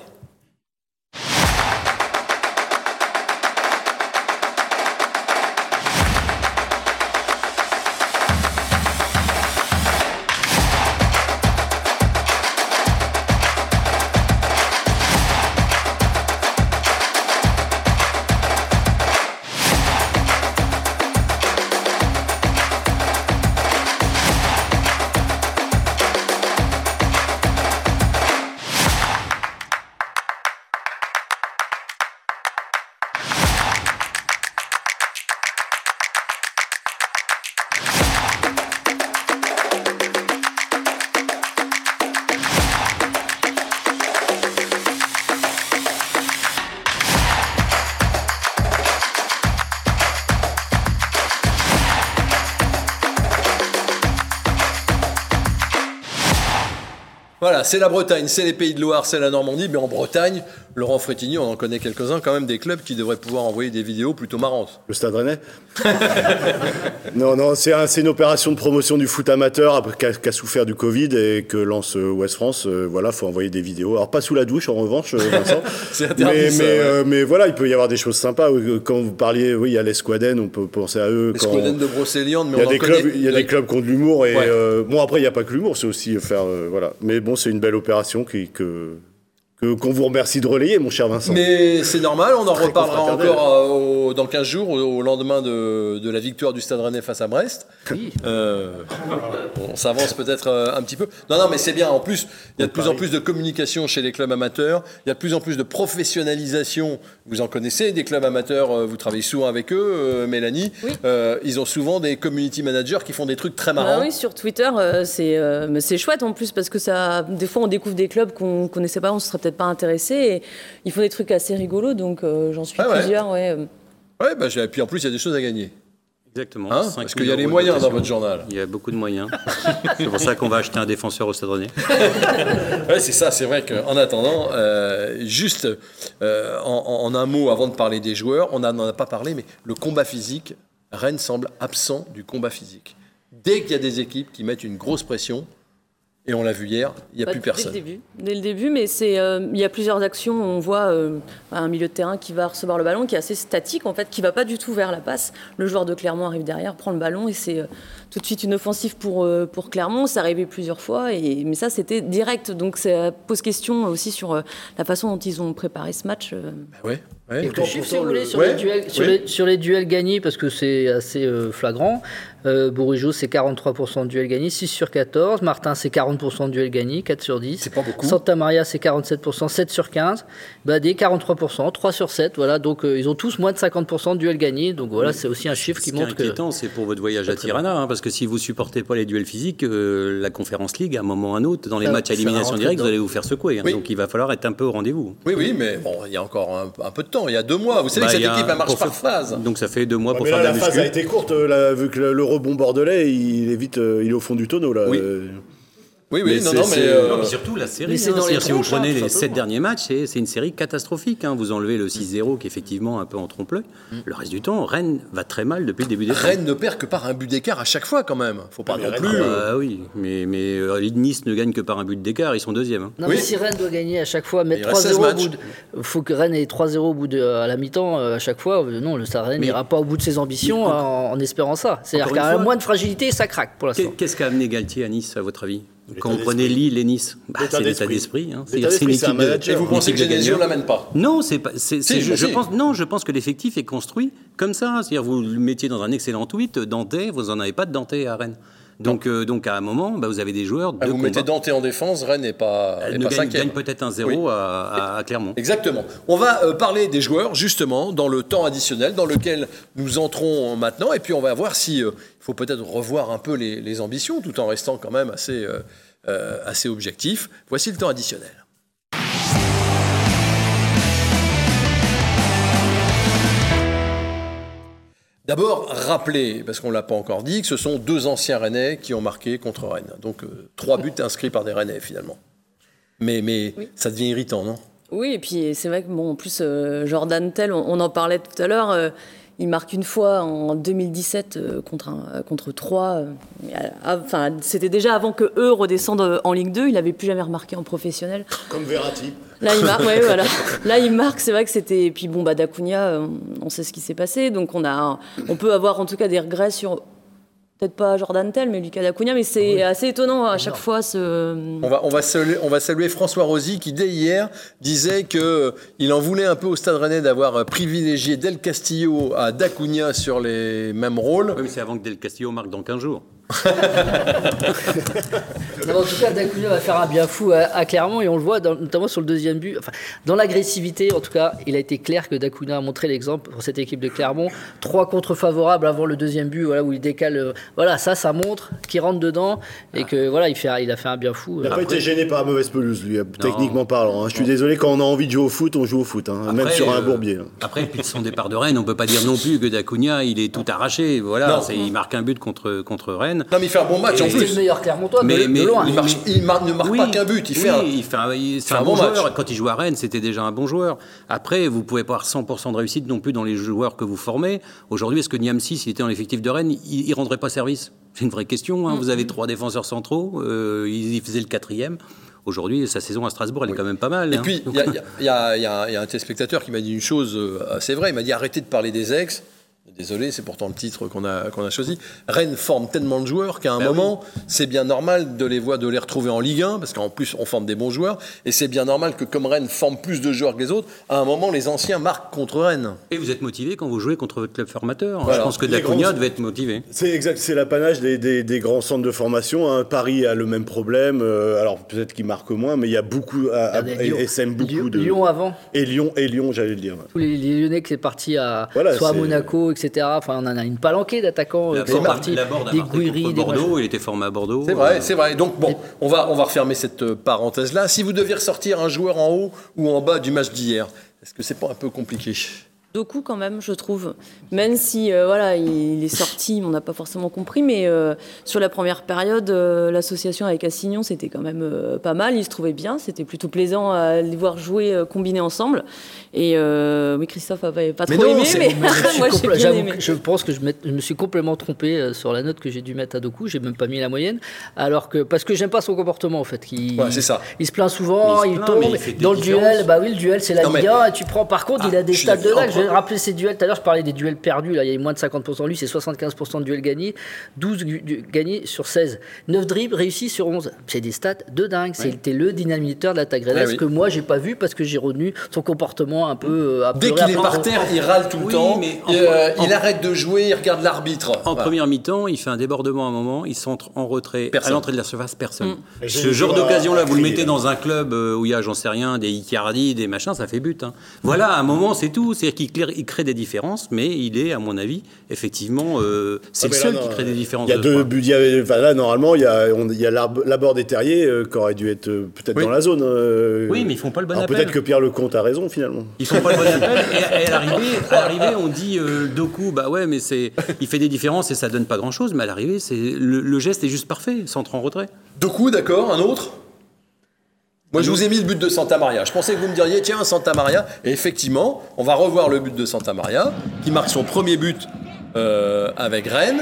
Voilà, c'est la Bretagne, c'est les Pays de Loire, c'est la Normandie, mais en Bretagne, Laurent Frétigny, on en connaît quelques-uns quand même, des clubs qui devraient pouvoir envoyer des vidéos plutôt marrantes. Le Stade Rennais Non, non, c'est un- c'est une opération de promotion du foot amateur après qu'a qu'a souffert du Covid et que lance euh, West France. Euh, voilà, faut envoyer des vidéos. Alors pas sous la douche en revanche, euh, Vincent. Interdit, mais, ça, mais, ouais. euh, mais voilà, il peut y avoir des choses sympas. Quand vous parliez, oui, il y a l'Esquaden, on peut penser à eux. Les quand- Squadens de Brocéliande, mais il y a on des connaît. clubs, il y a des clubs qui ont de l'humour et Ouais. euh, bon après il n'y a pas que l'humour, c'est aussi faire voilà. Mais bon, c'est une belle opération qui, que que- qu'on vous remercie de relayer, mon cher Vincent. Mais c'est normal, on en Très reparlera encore euh, au- dans 15 jours, au, au lendemain de, de la victoire du Stade Rennais face à Brest. Oui. Euh, on s'avance peut-être euh, un petit peu. Non, non, mais c'est bien. En plus, il y a de plus en plus de communication chez les clubs amateurs. Il y a de plus en plus de professionnalisation. Vous en connaissez des clubs amateurs. euh, Vous travaillez souvent avec eux, euh, Mélanie. Oui. Euh, ils ont souvent des community managers qui font des trucs très Bah marrants. oui, sur Twitter, euh, euh, c'est chouette en plus parce que ça, des fois on découvre des clubs qu'on connaissait pas, on se serait peut-être pas intéressé. Et ils font des trucs assez rigolos, donc euh, j'en suis Ah ouais. plusieurs. Ouais. Ouais, bah, puis en plus, il y a des choses à gagner. Exactement. Hein 5 Parce 000 qu'il y a les moyens dans votre journal. Il y a beaucoup de moyens. c'est pour ça qu'on va acheter un défenseur au Stade Rennais. Ouais, c'est ça, c'est vrai qu'en attendant, euh, juste euh, en, en- en un mot avant de parler des joueurs, on n'en a pas parlé, mais le combat physique, Rennes semble absent du combat physique. Dès qu'il y a des équipes qui mettent une grosse pression, et on l'a vu hier, il n'y a Bah, plus personne. Dès le début, dès le début mais c'est, euh, il y a plusieurs actions. On voit euh, un milieu de terrain qui va recevoir le ballon, qui est assez statique en fait, qui va pas du tout vers la passe. Le joueur de Clermont arrive derrière, prend le ballon et c'est euh, tout de suite une offensive pour, euh, pour Clermont. Ça arrivait plusieurs fois, et, mais ça c'était direct. Donc ça pose question aussi sur euh, la façon dont ils ont préparé ce match. euh. Bah ouais, ouais. Quelques chiffres, si vous voulez, sur, Ouais, les duels, sur, oui. les, sur les duels gagnés, parce que c'est assez euh, flagrant. Euh, Bourigeau, c'est 43% de duels gagnés, 6 sur 14. Martin, c'est 40% de duels gagnés, 4 sur 10. C'est pas beaucoup. Santa Maria, c'est 47%, 7 sur 15. Badé, 43%, 3 sur 7. Voilà, donc euh, ils ont tous moins de 50% de duels gagnés. Donc voilà, c'est aussi un chiffre qui Ce qui est montre que. inquiétant, c'est pour votre voyage à Tirana, hein, parce que si vous supportez pas les duels physiques, euh, la Conférence League, à un moment ou à un autre, dans les Ça- matchs à élimination directe, vous allez vous faire secouer. hein. Oui. Donc il va falloir être un peu au rendez-vous. Oui, oui, mais bon, il y a encore un, un peu de temps, il y a deux mois. Vous savez Bah, que cette équipe, elle marche par faire- phase. Donc ça fait deux mois pour mais faire là, de la la phase muscu. a été courte, euh, là, vu que le, le rebond bordelais, il est vite, euh, il est au fond du tonneau là. Oui. Euh, Oui, oui, Mais non, c'est- non, mais. c'est- euh, Non, mais surtout la série. Mais hein. dans les C'est-à-dire, si vous prenez les sept derniers matchs, c'est une série catastrophique. hein. Vous enlevez le 6-0 qui est effectivement un peu en trompe-l'œil. Le reste du temps, Rennes va très mal depuis le début des Rennes ne perd que par un but d'écart à chaque fois, quand même. Faut pas Mais non plus. ah euh, Ah oui, mais, mais euh, Nice ne gagne que par un but d'écart, ils sont deuxième. hein. Non, Oui. mais si Rennes doit gagner à chaque fois, mettre Il reste 16 3-0 au matchs. bout de. faut que Rennes ait 3-0 au bout de, à la mi-temps euh, à chaque fois. Euh, Non, le Stade Rennes n'ira pas au bout de ses ambitions en, en espérant ça. C'est-à-dire fois- moins de fragilité, ça craque pour l'instant. Qu'est-ce qu'a amené Galtier à Nice, à votre avis? Quand vous d'esprit. prenez Lille et Nice, bah, L'état c'est l'état d'esprit. hein. C'est une un équipe de- manager. Et vous pensez que Genesio gagnants. l'amène pas? Non, c'est pas. Si, je, je si. pense, non, je pense que l'effectif est construit comme ça. C'est-à-dire, vous le mettiez dans un excellent tweet, Dante, vous n'en avez pas de Dante à Rennes. Donc, euh, donc à un moment, bah, vous avez des joueurs de Ah, vous combat. mettez Dante en défense, Rennes n'est pas, Elle ne pas gagne, peut-être un 0 Oui. à, Clermont. Exactement. On va euh, parler des joueurs justement dans le temps additionnel dans lequel nous entrons maintenant et puis on va voir si euh, il faut peut-être revoir un peu les, les ambitions tout en restant quand même assez, euh, assez objectif. Voici le temps additionnel. D'abord, rappeler, parce qu'on ne l'a pas encore dit, que ce sont deux anciens Rennais qui ont marqué contre Rennes. Donc, euh, trois buts inscrits par des Rennais, finalement. Mais, mais Oui. ça devient irritant, non? Oui, et puis c'est vrai que bon, en plus euh, Jordan Tell, on, on en parlait tout à l'heure, euh, il marque une fois en 2017 euh, contre un, euh, contre 3. Enfin, c'était déjà avant que eux redescendent euh, en Ligue 2. Il n'avait plus jamais remarqué en professionnel. Comme Verratti. Là, il marque. ouais, voilà. Là, il marque. C'est vrai que c'était. Et puis bon, bah Dacunia, euh, on sait ce qui s'est passé. Donc on a, on peut avoir en tout cas des regrets sur. Peut-être pas Jordan Tell, mais Lucas Dacunia. Mais c'est assez étonnant à chaque fois ce. On va, on, va saluer, on va saluer François Rosy qui, dès hier, disait qu'il en voulait un peu au Stade Rennais d'avoir euh, privilégié Del Castillo à Dacunia sur les mêmes rôles. Oui, mais c'est avant que Del Castillo marque dans 15 jours. Non, en tout cas, Dacunia va faire un bien fou à, à Clermont et on le voit dans- notamment sur le deuxième but. Enfin, dans l'agressivité, en tout cas, il a été clair que Dacunia a montré l'exemple pour cette équipe de Clermont. Trois contre favorables avant le deuxième but, voilà, où il décale. euh, Voilà, ça, ça montre qu'il rentre dedans et que voilà, il, fait, il a fait un bien fou. Il n'a pas été gêné par la mauvaise pelouse, lui, techniquement parlant. hein. Je suis désolé, quand on a envie de jouer au foot, on joue au foot, hein, même Après, sur un euh, bourbier. hein. Après, depuis son départ de Rennes, on peut pas dire non plus que Dacunia, il est tout arraché. Voilà, c'est- il marque un but contre, contre Rennes. Non, mais il fait un bon match en Et- C'était plus. le meilleur Clermontois de, Mais- de mais- loin. Il, marche- il mar- ne marque Oui, pas qu'un but, il fait oui, un. il fait un, il- c'est fait un un bon bon match. joueur. Quand il joue à Rennes, c'était déjà un bon joueur. Après, vous pouvez pas avoir 100% de réussite non plus dans les joueurs que vous formez. Aujourd'hui, est-ce que Niamsi, s'il était dans l'effectif de Rennes, il, il rendrait pas service? C'est une vraie question. hein. Vous avez trois défenseurs centraux, euh, il, il faisait le quatrième. Aujourd'hui, sa saison à Strasbourg, elle est quand même pas mal. Et hein. puis, il y a un- y a un téléspectateur qui m'a dit une chose euh, assez vraie. Il m'a dit arrêtez de parler des ex. Désolé, c'est pourtant le titre qu'on a, qu'on a choisi. Rennes forme tellement de joueurs qu'à un Bah moment, c'est bien normal de les voir, de les retrouver en Ligue 1, parce qu'en plus, on forme des bons joueurs. Et c'est bien normal que, comme Rennes forme plus de joueurs que les autres, à un moment, les anciens marquent contre Rennes. Et vous êtes motivé quand vous jouez contre votre club formateur. Voilà. Je pense que grands- devait être motivé. C'est exact, c'est l'apanage des, des- des grands centres de formation. hein. Paris a le même problème. euh, alors peut-être qu'il marque moins, mais il y a beaucoup, à, à- Regardez, et- Lyon. et s'aime beaucoup Lyon, de. Lyon avant. Et Lyon, et Lyon, j'allais le dire. Tous les, les Lyonnais qui sont partis à, Voilà, soit à Monaco, etc. Enfin, on en a une palanquée d'attaquants euh, qui sont partis. des Bordeaux, il était formé à Bordeaux. C'est vrai, Euh, c'est vrai. Donc bon, on va, on va refermer cette euh, parenthèse-là. Si vous deviez ressortir un joueur en haut ou en bas du match d'hier, est-ce que c'est pas un peu compliqué? Doku quand même, je trouve. Même si euh, voilà, il est sorti, on n'a pas forcément compris, mais euh, sur la première période, euh, l'association avec Assignon, c'était quand même euh, pas mal. Ils se trouvaient bien, c'était plutôt plaisant à les voir jouer euh, combinés ensemble. Et euh, oui, Christophe a pas, Mais trop non, aimé, mais moi j'ai aimé. je pense que je, met- je me suis complètement trompé euh, sur la note que j'ai dû mettre à Doku. J'ai même pas mis la moyenne, alors que parce que j'aime pas son comportement en fait. Ouais, c'est ça. Il se plaint souvent, Mais il il, se plaint, tombe il dans le duel. Bah oui, le duel c'est la Non, mais- Ligue 1. Et tu prends. Par contre, il Ah, a des stats de là. Je vais rappeler ses duels. Tout à l'heure, je parlais des duels perdus. Là, il y a moins de 50%. Lui, c'est 75% de duels gagnés, 12 gu- du- gagnés sur 16, 9 dribbles réussis sur 11. C'est des stats de dingue. C'était le dynamiteur de l'attaque Ouais, oui. que moi j'ai pas vu parce que j'ai retenu son comportement un peu. euh, à Dès qu'il est par terre, il râle tout le Oui, temps. mais en- euh, en- il arrête de jouer, il regarde l'arbitre. En Voilà. première mi-temps, il fait un débordement à un moment, il centre en retrait Personne. à l'entrée de la surface, personne. Et Ce genre d'occasion-là, à vous le mettez dans un club euh, où il y a, j'en sais rien, des Icardi, des machins, ça fait but. hein. Voilà, à un moment, c'est tout. C'est-à-dire qu'il il crée des différences, mais il est, à mon avis, effectivement, euh, c'est Ah, le là, seul non, qui crée des différences. Il y a de deux buts. il y avait- enfin, là, normalement, il y a, on- il y a l'Arb- Laborde et Terrier euh, qui auraient dû être euh, peut-être Oui. dans la zone. euh. Oui, mais ils font pas le bon Alors, appel. Peut-être que Pierre Lecomte a raison finalement. Ils font pas le bon appel. Et, et à l'arrivée, à l'arrivée, on dit euh, Doku, bah ouais, mais c'est, il fait des différences et ça donne pas grand-chose. Mais à l'arrivée, c'est le, le geste est juste parfait, centre en retrait. Doku, d'accord, un autre? Je vous ai mis le but de Santa Maria. Je pensais que vous me diriez, tiens, Santa Maria. Et effectivement, on va revoir le but de Santa Maria, qui marque son premier but euh, avec Rennes.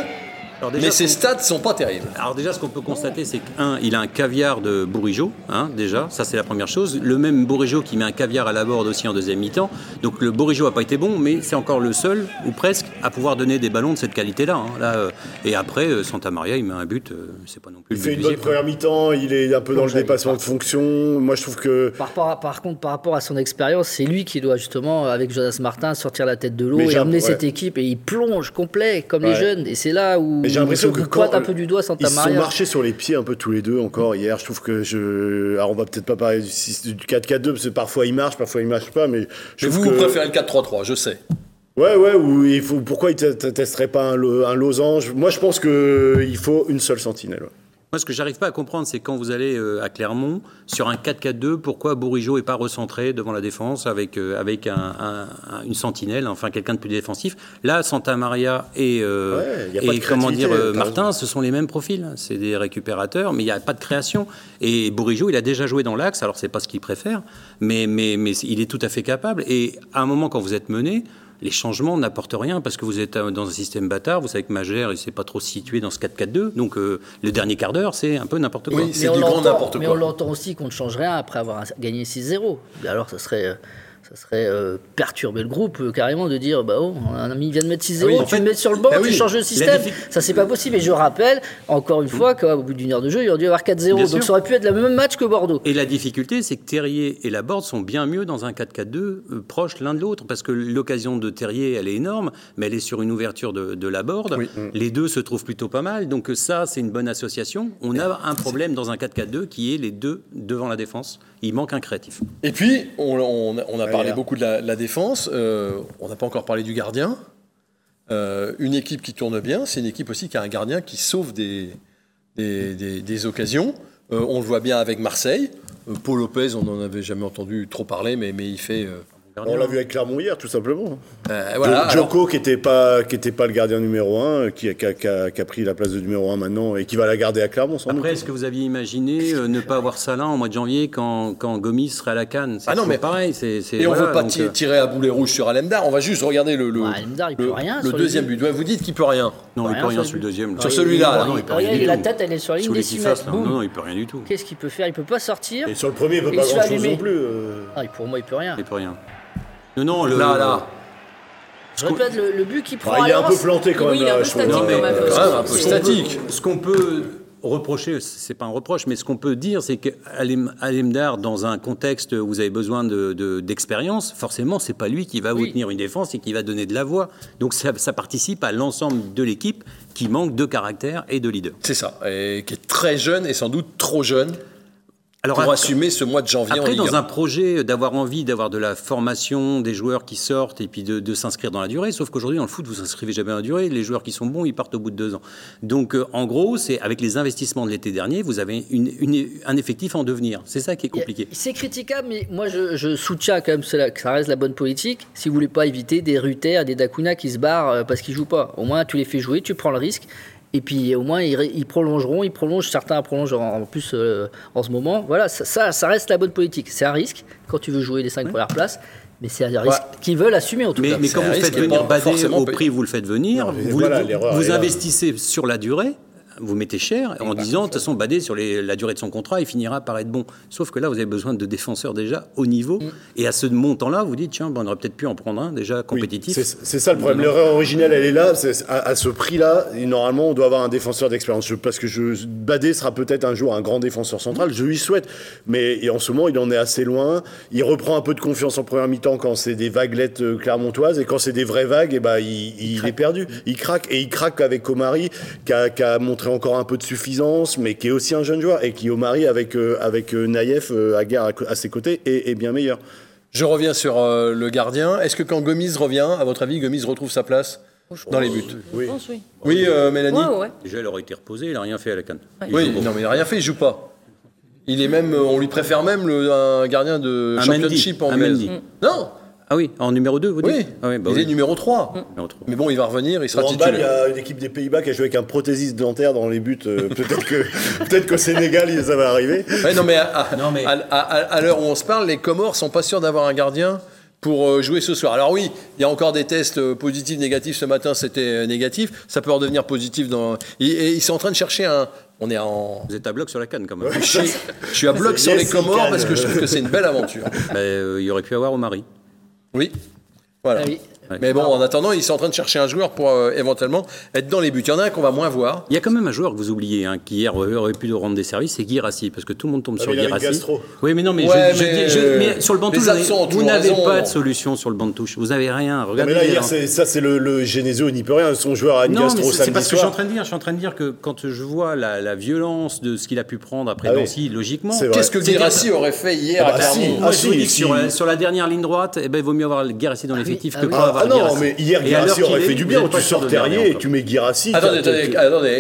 Alors déjà, Mais ses stats sont pas terribles. Alors déjà, ce qu'on peut constater, c'est qu'un, il a un caviar de Bourigeau, hein, déjà, ça c'est la première chose. Le même Bourigeau qui met un caviar à la borde aussi en deuxième mi-temps. Donc le Bourigeau a pas été bon, mais c'est encore le seul, ou presque, à pouvoir donner des ballons de cette qualité-là. hein. Là, euh, et après, euh, Santa Maria, il met un but, euh, c'est pas non plus Il le fait une bonne première mi-temps. Il est un peu dans le dépassement de fonction. Moi, je trouve que Par, à- par contre, par rapport à son expérience, c'est lui qui doit justement, avec Jonas Martin, sortir la tête de l'eau et ouais. cette équipe. Et il plonge complet, comme les jeunes. Et c'est là où Mais j'ai l'impression que pointe quand- un peu du doigt Santa Ils se sont marchés sur les pieds un peu tous les deux encore hier. Je trouve que je. Alors on va peut-être pas parler du, six- du 4-4-2 parce que parfois il marche, parfois il marche pas, mais je Mais trouve vous, que... vous préférez le 4-3-3, je sais. Ouais, ouais. Ou il faut. Pourquoi ils te testeraient pas un, lo- un losange? Moi, je pense que il faut une seule sentinelle. ouais. Moi, ce que j'arrive pas à comprendre, c'est quand vous allez euh, à Clermont, sur un 4-4-2, pourquoi Bourigeau est pas recentré devant la défense avec, euh, avec un- un- un- une sentinelle, enfin quelqu'un de plus défensif? Là, Santa Maria et, euh, Ouais, et comment dire, Martin, ce sont les mêmes profils. C'est des récupérateurs, mais il n'y a pas de création. Et Bourigeau, il a déjà joué dans l'axe, alors c'est pas ce qu'il préfère, mais, mais, mais il est tout à fait capable. Et à un moment, quand vous êtes mené, les changements n'apportent rien parce que vous êtes euh, dans un système bâtard. Vous savez que Magère, il ne s'est pas trop situé dans ce 4-4-2. Donc euh, le dernier quart d'heure, c'est un peu n'importe quoi. Oui, Mais c'est on du grand l'entend- n'importe Mais quoi. on l'entend aussi qu'on ne change rien après avoir gagné 6-0. Alors ça serait, euh, ça serait euh, perturber le groupe euh, carrément de dire bah oh, un ami vient de mettre 6-0, Ah oui, tu fait- le mets sur le banc, Ah tu oui. changes le système. Ça c'est pas possible. Et je rappelle encore une fois qu'au bout d'une heure de jeu, il aurait dû y avoir 4-0. Bien Donc sûr. ça aurait pu être le même match que Bordeaux. Et la difficulté, c'est que Terrier et Laborde sont bien mieux dans un 4-4-2 euh, proches l'un de l'autre, parce que l'occasion de Terrier, elle est énorme, mais elle est sur une ouverture de, de Laborde. Oui. Les deux se trouvent plutôt pas mal, donc ça, c'est une bonne association. On a un problème dans un 4-4-2 qui est les deux devant la défense. Il manque un créatif. Et puis, on, on- on a parlé là. beaucoup de la, de la défense. euh, on n'a pas encore parlé du gardien. Euh, une équipe qui tourne bien, c'est une équipe aussi qui a un gardien qui sauve des, des, des- des occasions. Euh, on le voit bien avec Marseille. Euh, Paul Lopez, on n'en avait jamais entendu trop parler, mais, mais il fait. Euh, On l'a vu avec Clermont hier, tout simplement. euh, voilà. Jo- alors- Joko, qui n'était pas, qui était pas le gardien numéro 1, qui, a- qui a- qui a, qui a pris la place de numéro 1 maintenant et qui va la garder à Clermont, sans Après, est-ce que vous aviez imaginé euh, ne pas avoir Salin en mois de janvier quand, quand Gomis serait à la canne Ah non, mais- pareil. c'est Et on ne veut pas donc, euh, tirer à boulet rouge sur Alemdar. On va juste regarder le, le, Ouais, Alemdar, il peut le- rien le sur les deuxième but. Ouais, vous dites qu'il peut rien. Non, il peut rien sur le deuxième. Sur Il- celui-là, il- là. Non, il peut rien du la tête, elle est sur la ligne des les 6 qui mètres. Non, non, il peut rien du tout. Qu'est-ce qu'il peut faire? Il peut pas sortir. Et sur le premier, il peut pas grand-chose non plus. euh. Ah, pour moi, il peut rien. Il peut rien. Non, non, le. Là, là. Je répète, le, le but qu'il prend Ah, il est un peu planté quand Oui, même. il est un peu statique Non, mais, quand même. un peu statique. Ce qu'on peut reprocher, c'est pas un reproche, mais ce qu'on peut dire, c'est qu'Alemdar, dans un contexte où vous avez besoin de- de- d'expérience, forcément, c'est pas lui qui va vous Oui. tenir une défense et qui va donner de la voix. Donc ça, ça participe à l'ensemble de l'équipe qui manque de caractère et de leader. C'est ça. Et qui est très jeune et sans doute trop jeune Alors, pour après- assumer ce mois de janvier en Après, Ligue dans 1. un projet d'avoir envie d'avoir de la formation des joueurs qui sortent et puis de, de s'inscrire dans la durée, sauf qu'aujourd'hui dans le foot vous s'inscrivez jamais dans la durée, les joueurs qui sont bons ils partent au bout de deux ans. Donc euh, en gros c'est avec les investissements de l'été dernier vous avez une- une- un effectif en devenir. C'est ça qui est compliqué. C'est critiquable, mais moi je, je soutiens quand même cela, que ça reste la bonne politique. Si vous voulez pas éviter des Ruter, des Dakuna qui se barrent euh, parce qu'ils jouent pas, au moins tu les fais jouer, tu prends le risque. Et puis au moins ils, prolongeront, ils prolongent, certains prolongent en, en plus euh, en ce moment. Voilà, ça, ça, ça reste la bonne politique. C'est un risque quand tu veux jouer les 5 premières places, mais c'est un risque qu'ils veulent assumer en tout Mais, cas. mais quand vous faites venir Badé au prix vous le faites venir, Non, vous, voilà, vous- investissez sur la durée, vous mettez cher en disant de toute façon Badé sur les- la durée de son contrat il finira par être bon. Sauf que là vous avez besoin de défenseurs déjà au niveau et à ce montant-là vous dites tiens ben, on aurait peut-être pu en prendre un déjà compétitif. c'est c'est ça le problème. L'erreur originelle, elle est là. C'est- À, à ce prix-là, normalement, on doit avoir un défenseur d'expérience. Parce que je, Badé sera peut-être un jour un grand défenseur central. Je lui souhaite. Mais en ce moment, il en est assez loin. Il reprend un peu de confiance en première mi-temps quand c'est des vaguelettes euh, clermontoises. Et quand c'est des vraies vagues, et ben, il, il est perdu. Il craque. Et il craque avec Comari, qui a, qui a montré encore un peu de suffisance, mais qui est aussi un jeune joueur. Et qui, Omari, avec, euh, avec euh, Naïef, euh, Aguerre à, ses côtés, est, est bien meilleur. Je reviens sur euh, le gardien. Est-ce que quand Gomis revient, à votre avis, Gomis retrouve sa place dans les buts Je Oui. pense, oui. Oui, euh, Mélanie Ouais, ouais. Déjà il aurait été reposé, il n'a rien fait à la canne. Il Oui, non, mais il n'a rien fait, il joue pas. Il est même, on lui préfère même le, un gardien de Un championship Mendy, un anglaise. Mendy. Non, Ah oui, en numéro 2 vous dites oui, ah oui, bah il oui. est numéro 3. Numéro trois. Mais bon, il va revenir, il sera Au handball, il y titulaire. a une équipe des Pays-Bas qui a joué avec un prothésiste dentaire dans les buts. euh, peut-être que peut-être qu'au Sénégal, ça va arriver. Ouais, non, mais à, à- Non, mais- à- à- à l'heure où on se parle, les Comores sont pas sûrs d'avoir un gardien pour euh, jouer ce soir. Alors oui, il y a encore des tests euh, positifs, négatifs. Ce matin, c'était négatif. Ça peut redevenir positif. Dans... Et, et ils sont en train de chercher un... On est en... Vous êtes à bloc sur la canne quand même. Je suis, je suis à bloc sur les Comores parce que je trouve que c'est une belle aventure. Bah, euh, il aurait pu avoir au mari. Oui. Voilà. Ah. Mais bon, en attendant, ils sont en train de chercher un joueur pour euh, éventuellement être dans les buts. Il y en a un qu'on va moins voir. Il y a quand même un joueur que vous oubliez, hein, qui hier aurait pu nous rendre des services, c'est Guirassi, parce que tout le monde tombe Ah, sur Guirassi. Oui, mais non, mais, Ouais, je- mais, je- mais sur le banc de touche, vous n'avez pas de solution sur le banc de touche. Vous n'avez rien. Non, Regardez. mais là, hier, hein. c'est- ça, c'est le, le Genesio, il n'y peut rien. Son joueur a une Non, mais gastro c'est- pas ce que je suis en train de dire. Je suis en train de dire que quand je vois la, la violence de ce qu'il a pu prendre après Ah oui. Nancy, logiquement. Qu'est-ce que Guirassi aurait fait hier Ah à bah si. Clermont sur, la, dernière ligne droite, eh ben, il vaut mieux avoir Guirassi dans l'effectif que pas avoir ah non, Guirassi. mais hier, Guirassi aurait fait est, du bien. Tu sors Terrier et tu mets Guirassi. Attendez,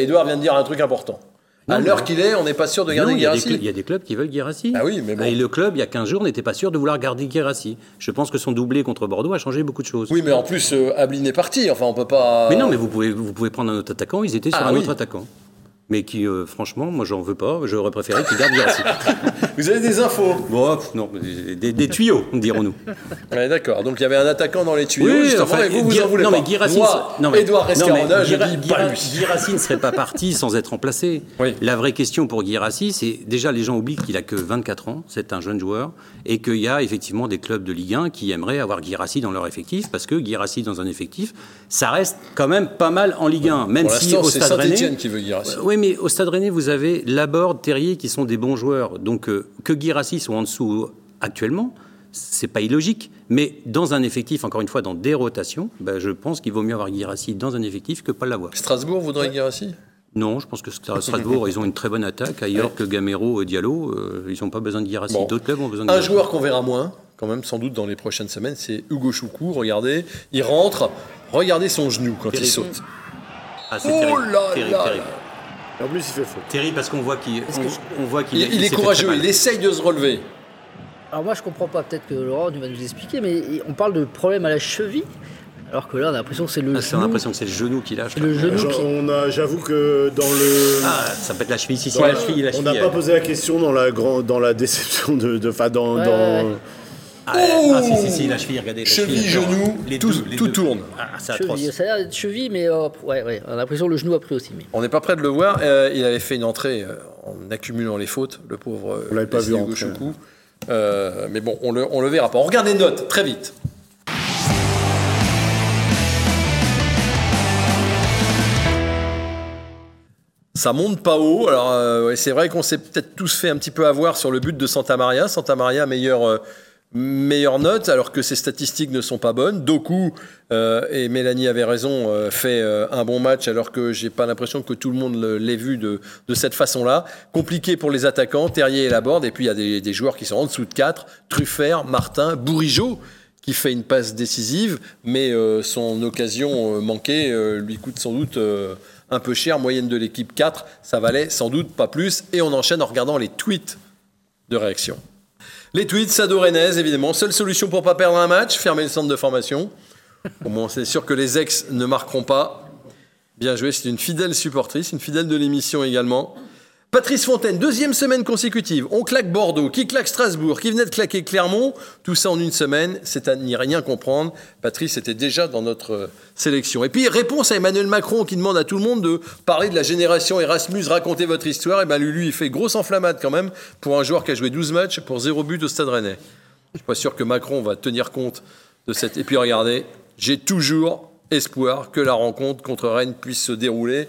Edouard vient de dire un truc important. À l'heure qu'il est, on n'est pas sûr de garder cl- il y a des clubs qui veulent Guirassi. Ah oui, mais bon. Et le club, il y a 15 jours, n'était pas sûr de vouloir garder Guirassi. Je pense que son doublé contre Bordeaux a changé beaucoup de choses. Oui, mais en plus, euh, Ablin est parti. Enfin, on peut pas. Mais non, mais vous pouvez, vous pouvez prendre un autre attaquant, ils étaient sur Ah un oui. autre attaquant. Mais qui, euh, franchement, moi, j'en veux pas. J'aurais préféré qu'il garde Guirassi. Vous avez des infos. bon, pff, non, des, des tuyaux, dirons-nous. Ouais, d'accord. Donc il y avait un attaquant dans les tuyaux. Oui, justement, enfin, et vous, vous Guir- en voulez non, pas. mais Guirassi, Moi, non, mais- Edouard Rescarona, je Guira- dis pas Guira- lui. Guirassi ne serait pas parti sans être remplacé. Oui. La vraie question pour Guirassi, c'est déjà les gens oublient qu'il a que 24 ans, c'est un jeune joueur, et qu'il y a effectivement des clubs de Ligue 1 qui aimeraient avoir Guirassi dans leur effectif, parce que Guirassi dans un effectif, ça reste quand même pas mal en Ligue 1, même Pour si au c'est Stade Rennais. Saint-Etienne qui veut Guirassi. Oui, mais au Stade Rennais, vous avez Laborde, Terrier qui sont des bons joueurs. Donc euh, que Guirassi soit en dessous actuellement, c'est pas illogique. Mais dans un effectif, encore une fois, dans des rotations, ben, je pense qu'il vaut mieux avoir Guirassi dans un effectif que pas l'avoir. Strasbourg voudrait Guirassi Non, je pense que Stra- Strasbourg, ils ont une très bonne attaque. Ailleurs que Gamero, euh, Diallo, euh, ils n'ont pas besoin de Guirassi. Bon. D'autres clubs ont besoin de Un Guirassi. joueur qu'on verra moins, quand même, sans doute dans les prochaines semaines, c'est Hugo Choukou. Regardez, il rentre. Regardez son genou quand il saute. Ah, c'est Oh terrible. là terrible, là terrible. En plus, il fait faute. Terrible parce qu'on voit qu'il on, on voit qu'il Il, il est courageux, il essaye de se relever. Alors moi je comprends pas, peut-être que Laurent vas nous expliquer, mais on parle de problème à la cheville, alors que là on a l'impression que c'est le Ah, c'est genou. l'impression que c'est le genou qui lâche. c'est le genou qui- on a- J'avoue que dans le. Ah, ça peut être la cheville. Si, si, dans la la- cheville, la on n'a pas elle- posé la question dans la, grande, dans la déception de. de, enfin, dans, Ouais, dans- ouais. Ah, ah, si, si, si, la cheville, regardez. la Cheville, cheville, genou, les tout- deux, les tout deux. tourne. Ah, c'est atroce. cheville. Ça a l'air d'être cheville, mais euh, ouais, ouais, on a l'impression que le genou a pris aussi. Mais... On n'est pas prêt de le voir. Euh, il avait fait une entrée euh, en accumulant les fautes, le pauvre euh, On l'avait pas vu. Euh, mais bon, on le, on le verra pas. On regarde les notes, très vite. Ça monte pas haut. Alors, euh, ouais, c'est vrai qu'on s'est peut-être tous fait un petit peu avoir sur le but de Santa Maria. Santa Maria, meilleure, euh, meilleure note, alors que ses statistiques ne sont pas bonnes. Doku, euh, et Mélanie avait raison, euh, fait euh, un bon match, alors que j'ai pas l'impression que tout le monde l'ait vu de, cette façon-là. Compliqué pour les attaquants, Terrier et Laborde, et puis il y a des, joueurs qui sont en dessous de 4, Truffert, Martin, Bourigeau, qui fait une passe décisive, mais son occasion manquée lui coûte sans doute un peu cher. Moyenne de l'équipe 4, ça valait sans doute pas plus. Et on enchaîne en regardant les tweets de réaction. Les tweets, Sado Rennes, évidemment. Seule solution pour pas perdre un match, fermer le centre de formation. Au c'est sûr que les ex ne marqueront pas. Bien joué, c'est une fidèle supportrice, une fidèle de l'émission également. Patrice Fontaine, deuxième semaine consécutive. On claque Bordeaux, qui claque Strasbourg, qui venait de claquer Clermont. Tout ça en une semaine, c'est à n'y rien comprendre. Patrice était déjà dans notre euh, sélection. Et puis, réponse à Emmanuel Macron qui demande à tout le monde de parler de la génération Erasmus, raconter votre histoire. Et bien, lui, il fait grosse enflammade quand même pour un joueur qui a joué 12 matchs pour 0 but au Stade Rennais. Je suis pas sûr que Macron va tenir compte de cette. Et puis, regardez, j'ai toujours espoir que la rencontre contre Rennes puisse se dérouler.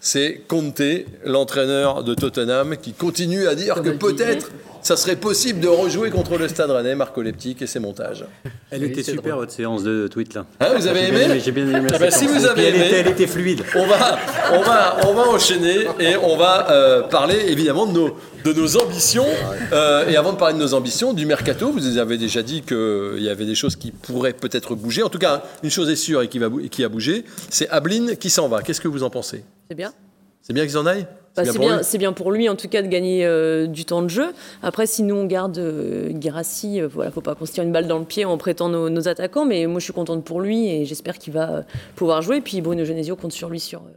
C'est Conte, l'entraîneur de Tottenham, qui continue à dire que peut-être ça serait possible de rejouer contre le Stade Rennais, Marco Leptic et ses montages. Elle était super drôle. votre séance de tweet là. Hein, vous avez J'ai aimé J'ai bien aimé. la Ah ben, si vous avez elle, aimé- était, elle était fluide. On va, on va, on va enchaîner et on va euh, parler évidemment de nos, de nos ambitions. Euh, et avant de parler de nos ambitions, du mercato, vous avez déjà dit qu'il y avait des choses qui pourraient peut-être bouger. En tout cas, une chose est sûre et qui, va, et qui a bougé, c'est Ablin qui s'en va. Qu'est-ce que vous en pensez? C'est bien. C'est bien qu'ils en aillent? Bah, c'est bien, bien pour lui en tout cas de gagner euh, du temps de jeu. Après, si nous on garde euh, Guirassi, euh, voilà, faut pas qu'on se tire une balle dans le pied en prêtant nos, nos attaquants. Mais moi, je suis contente pour lui et j'espère qu'il va euh, pouvoir jouer. Puis Bruno Genesio compte sur lui sur euh,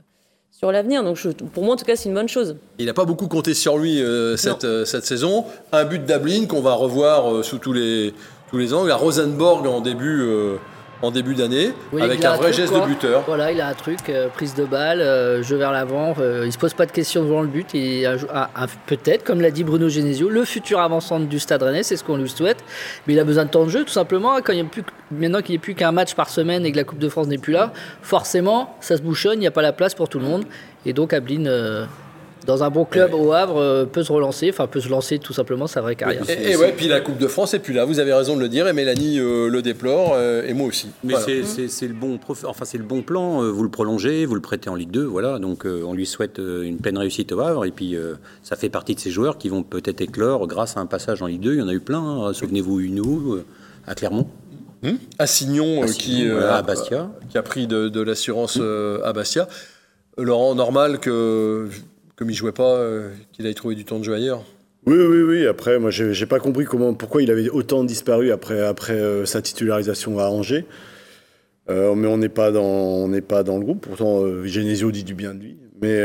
sur l'avenir. Donc, je- pour moi, en tout cas, c'est une bonne chose. Il n'a pas beaucoup compté sur lui euh, cette, euh, cette saison. Un but d'Ablin qu'on va revoir euh, sous tous les, tous les angles. À Rosenborg en début, en début d'année, Oui, avec un vrai truc, geste quoi. de buteur. Voilà, il a un truc, euh, prise de balle, euh, jeu vers l'avant, euh, il se pose pas de questions devant le but. Et peut-être, comme l'a dit Bruno Genesio, le futur avançant du Stade Rennais, c'est ce qu'on lui souhaite. Mais il a besoin de temps de jeu, tout simplement. Quand il y a plus, que- maintenant qu'il n'y a plus qu'un match par semaine et que la Coupe de France n'est plus là, forcément, ça se bouchonne, il n'y a pas la place pour tout le monde. Et donc, Ablin, euh, dans un bon club au Havre, euh, peut se relancer, enfin peut se lancer tout simplement sa vraie carrière. Et, et ouais, puis la Coupe de France est plus là. Vous avez raison de le dire, et Mélanie euh, le déplore, euh, et moi aussi. Mais Voilà. c'est- le bon prof- enfin c'est le bon plan. Vous le prolongez, vous le prêtez en Ligue 2, voilà. Donc euh, on lui souhaite une pleine réussite au Havre. Et puis euh, ça fait partie de ces joueurs qui vont peut-être éclore grâce à un passage en Ligue 2. Il y en a eu plein. hein. Souvenez-vous Hunou euh, à Clermont. Assignon, euh, Assignon, qui, euh, voilà, à a- Bastia. qui a pris de, de l'assurance euh, à Bastia. Laurent, normal que, comme il jouait pas, euh, qu'il aille trouver du temps de jeu ailleurs. Oui, oui, oui. Après, moi, j'ai pas compris comment, pourquoi il avait autant disparu après, après euh, sa titularisation à Angers. Euh, mais on n'est pas dans, on n'est pas dans le groupe. Pourtant, euh, Genesio dit du bien de lui. Mais,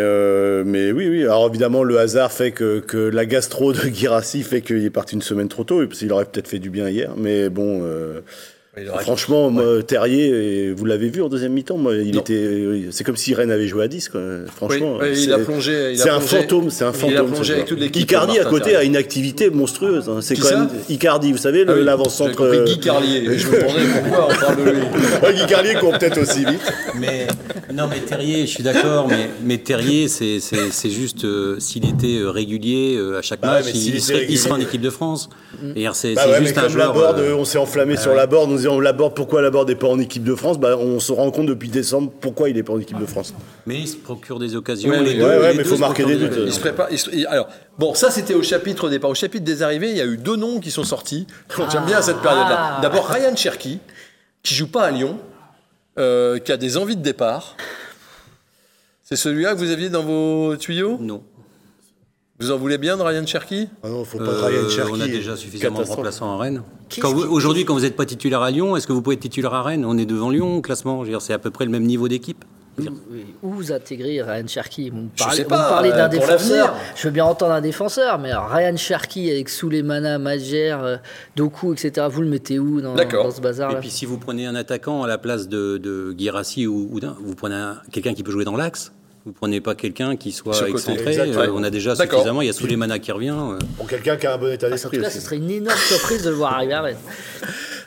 mais oui, oui. Alors évidemment, le hasard fait que, que la gastro de Girassi fait qu'il est parti une semaine trop tôt. Et qu'il aurait peut-être fait du bien hier. Mais bon, Il franchement, moi, Terrier, et vous l'avez vu en deuxième mi-temps. Moi, il Non. était, c'est comme si Rennes avait joué à 10. Quoi. Oui, Franchement, oui, il c'est- a plongé. c'est un fantôme, c'est un fantôme. Il a ce plongé joueur. avec toute l'équipe. Icardi à côté Terrier. a une activité monstrueuse. hein. C'est quand même Icardi, vous savez, Ah oui, l'avant-centre. Euh, Guy Carlier. Je me demandais pourquoi on parle de lui. Guy Carlier court peut-être aussi vite. Mais non, mais Terrier, je suis d'accord, mais, mais Terrier, c'est juste euh, s'il était euh, régulier euh, à chaque Bah match, il, serait, il serait en équipe de France. Et alors, C'est Bah juste un comme joueur. Euh, on s'est enflammé ah sur ouais. Laborde, disant Laborde, pourquoi Laborde n'est pas en équipe de France? Bah, On se rend compte depuis décembre pourquoi il n'est pas en équipe de France. Mais il se procure des occasions. Les oui. deux, Ouais, ouais, les mais deux faut marquer des buts. Il se prépare. il se- il- alors, bon, ça c'était au chapitre au départ. Au chapitre des arrivées, il y a eu deux noms qui sont sortis. J'aime bien cette période-là. Ah. D'abord Ryan Cherky, qui joue pas à Lyon, euh, qui a des envies de départ. C'est celui-là que vous aviez dans vos tuyaux? Non. Vous en voulez bien de Ryan Cherky? Ah non, faut pas Euh, Ryan Cherky. on a déjà suffisamment de remplaçants à Rennes. Aujourd'hui, quand vous n'êtes pas titulaire à Lyon, est-ce que vous pouvez être titulaire à Rennes? On est devant Lyon au classement. Je veux dire, C'est à peu près le même niveau d'équipe. Où vous intégrez Ryan Cherky? Vous me Je parlez, parlez euh, d'un défenseur. Je veux bien entendre un défenseur, mais alors Ryan Cherky avec Souleymana, Majer, euh, Doku, etc. Vous le mettez où dans, ce bazar Et là puis si vous prenez un attaquant à la place de, de Guirassi ou, ou d'un, vous prenez un- quelqu'un qui peut jouer dans l'axe. Vous prenez pas quelqu'un qui soit côté, excentré. euh, on a déjà suffisamment. Il y a Souleymana qui revient. euh. Pour quelqu'un qui a un bon état d'esprit ce serait une énorme surprise de le voir arriver.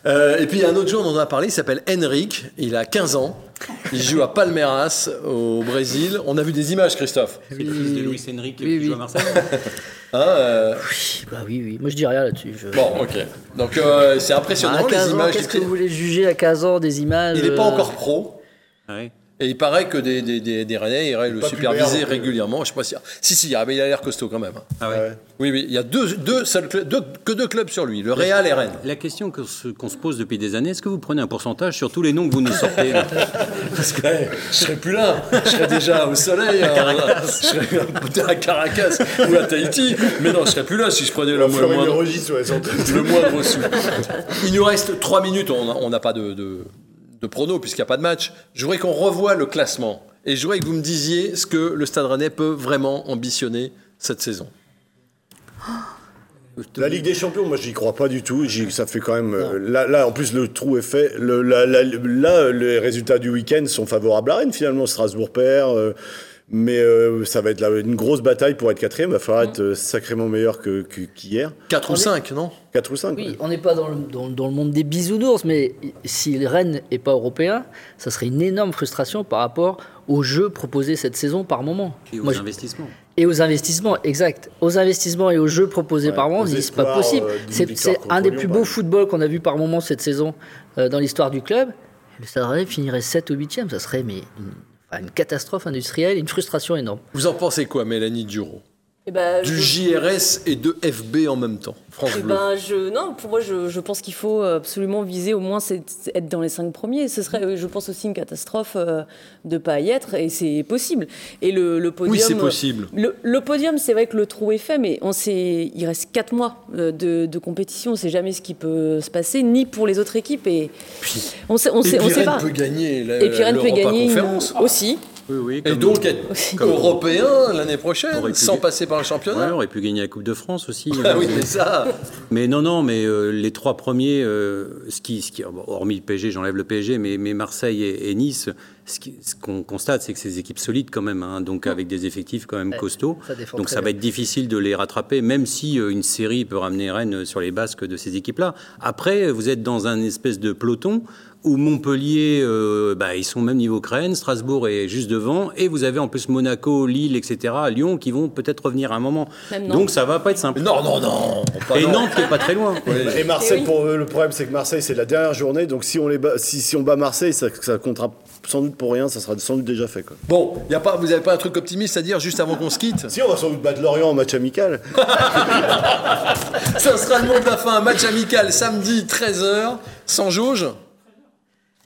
Euh, et puis il y a un autre joueur dont on a parlé, il s'appelle Henrik, il a 15 ans, il joue à Palmeiras au Brésil. On a vu des images, Christophe. C'est le fils de Luis Oui, qui oui. joue à Marseille. Hein, euh, Oui, bah oui, oui. Moi, je dis rien là-dessus. Je... Bon, ok. Donc euh, c'est à impressionnant 15 les images. qu'est-ce que vous voulez juger à 15 ans des images Il n'est pas encore pro. Ah ouais. Et il paraît que des, des, des, des Rennais iraient le superviser plus. régulièrement. Je sais pas si. Si, si, ah, mais il a l'air costaud quand même. Ah ouais. Ouais. Oui, oui, il y a deux, deux, seuls clubs- deux- que deux clubs sur lui, le Real et Rennes. La question se- qu'on se pose depuis des années, est-ce que vous prenez un pourcentage sur tous les noms que vous nous sortez Parce que eh, je serais plus là, je serais déjà au soleil, hein, je serais à Caracas ou à Tahiti, mais non, je serais plus là si je prenais le, de moindre, registre, ouais, sans doute. le moindre sou. Il nous reste trois minutes, on n'a pas de, de, de prono puisqu'il n'y a pas de match. Je voudrais qu'on revoie le classement et je voudrais que vous me disiez ce que le Stade Rennais peut vraiment ambitionner cette saison. La Ligue des Champions, moi, j'y crois pas du tout. Ça fait quand même. euh, là, là, en plus, le trou est fait. Le- la- la- là, les résultats du week-end sont favorables à Rennes, finalement. Strasbourg perd. euh, mais euh, ça va être là, une grosse bataille pour être quatrième. Il va falloir être euh, sacrément meilleur que- que- qu'hier. 4 ou 5, non? 4 ou 5. Oui, on n'est pas dans le, dans, dans le monde des bisounours, mais si Rennes n'est pas européen, ça serait une énorme frustration par rapport aux jeux proposés cette saison par moment. Et aux Moi, je- investissements. Et aux investissements, exact. Aux investissements et aux jeux proposés Ouais, par moment, aux on se dit c'est pas possible. euh, C'est un des Lyon, plus beaux footballs qu'on a vu par moment cette saison euh, dans l'histoire du club. Le Stade Rennais finirait 7 ou 8e, ça serait mais une, catastrophe industrielle, une frustration énorme. Vous en pensez quoi, Mélanie Duro Eh ben, Du je- JRS et de FB en même temps, Eh ben, je, non, pour moi, je, je pense qu'il faut absolument viser au moins être dans les cinq premiers. Ce serait, euh, je pense aussi, une catastrophe euh, de ne pas y être, et c'est possible. Et le, le podium. oui, c'est possible. Le, le podium, c'est vrai que le trou est fait, mais on sait, il reste 4 mois euh, de, de compétition. On ne sait jamais ce qui peut se passer, ni pour les autres équipes. Et on sait, on Et sait, on puis sait Rennes pas. peut gagner la- Et puis Rennes peut gagner une- aussi. Oui, oui, Et donc être européen l'année prochaine, pu- sans passer par le Ouais, championnat. on aurait pu gagner la Coupe de France aussi. Ah oui, c'est ça. Mais non, non, mais euh, les trois premiers, euh, ce qui, ce qui- bon, hormis le PSG, j'enlève le PSG, mais, mais Marseille et, et Nice, ce qui- ce qu'on constate, c'est que c'est des équipes solides quand même, hein, donc avec des effectifs quand même Ouais, costauds. ça donc ça va être difficile de les rattraper, même si euh, une série peut ramener Rennes sur les basques de ces équipes-là. Après, vous êtes dans un espèce de peloton où Montpellier, euh, bah, ils sont au même niveau que Rennes, Strasbourg est juste devant, et vous avez en plus Monaco, Lille, etc., Lyon, qui vont peut-être revenir à un moment. Donc ça va pas être simple. Non, non, non. Et non. Nantes qui est pas très loin. Et Marseille, Eh oui. pour eux, le problème, c'est que Marseille, c'est la dernière journée. Donc, si on, les bat, si, si on bat Marseille, ça, ça comptera sans doute pour rien. Ça sera sans doute déjà fait. Quoi. Bon, y a pas, vous n'avez pas un truc optimiste à dire juste avant qu'on se quitte? Si, on va sans doute battre Lorient en match amical. Ça sera le mot de la fin. Match amical samedi 13h, sans jauge.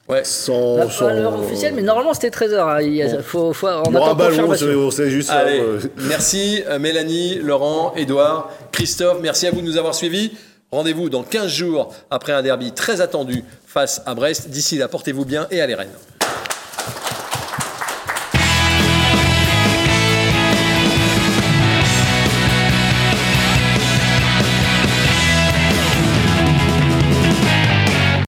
Ouais. Sans. Pas sans- l'heure officielle, mais normalement c'était 13h. Il y a- faut, faut, on Il un attend ballon, confirmation. c'est- on sait juste. Allez, euh, merci euh, Mélanie, Laurent, Édouard, Christophe, merci à vous de nous avoir suivis. Rendez-vous dans 15 jours après un derby très attendu face à Brest. D'ici là, portez-vous bien et allez Rennes.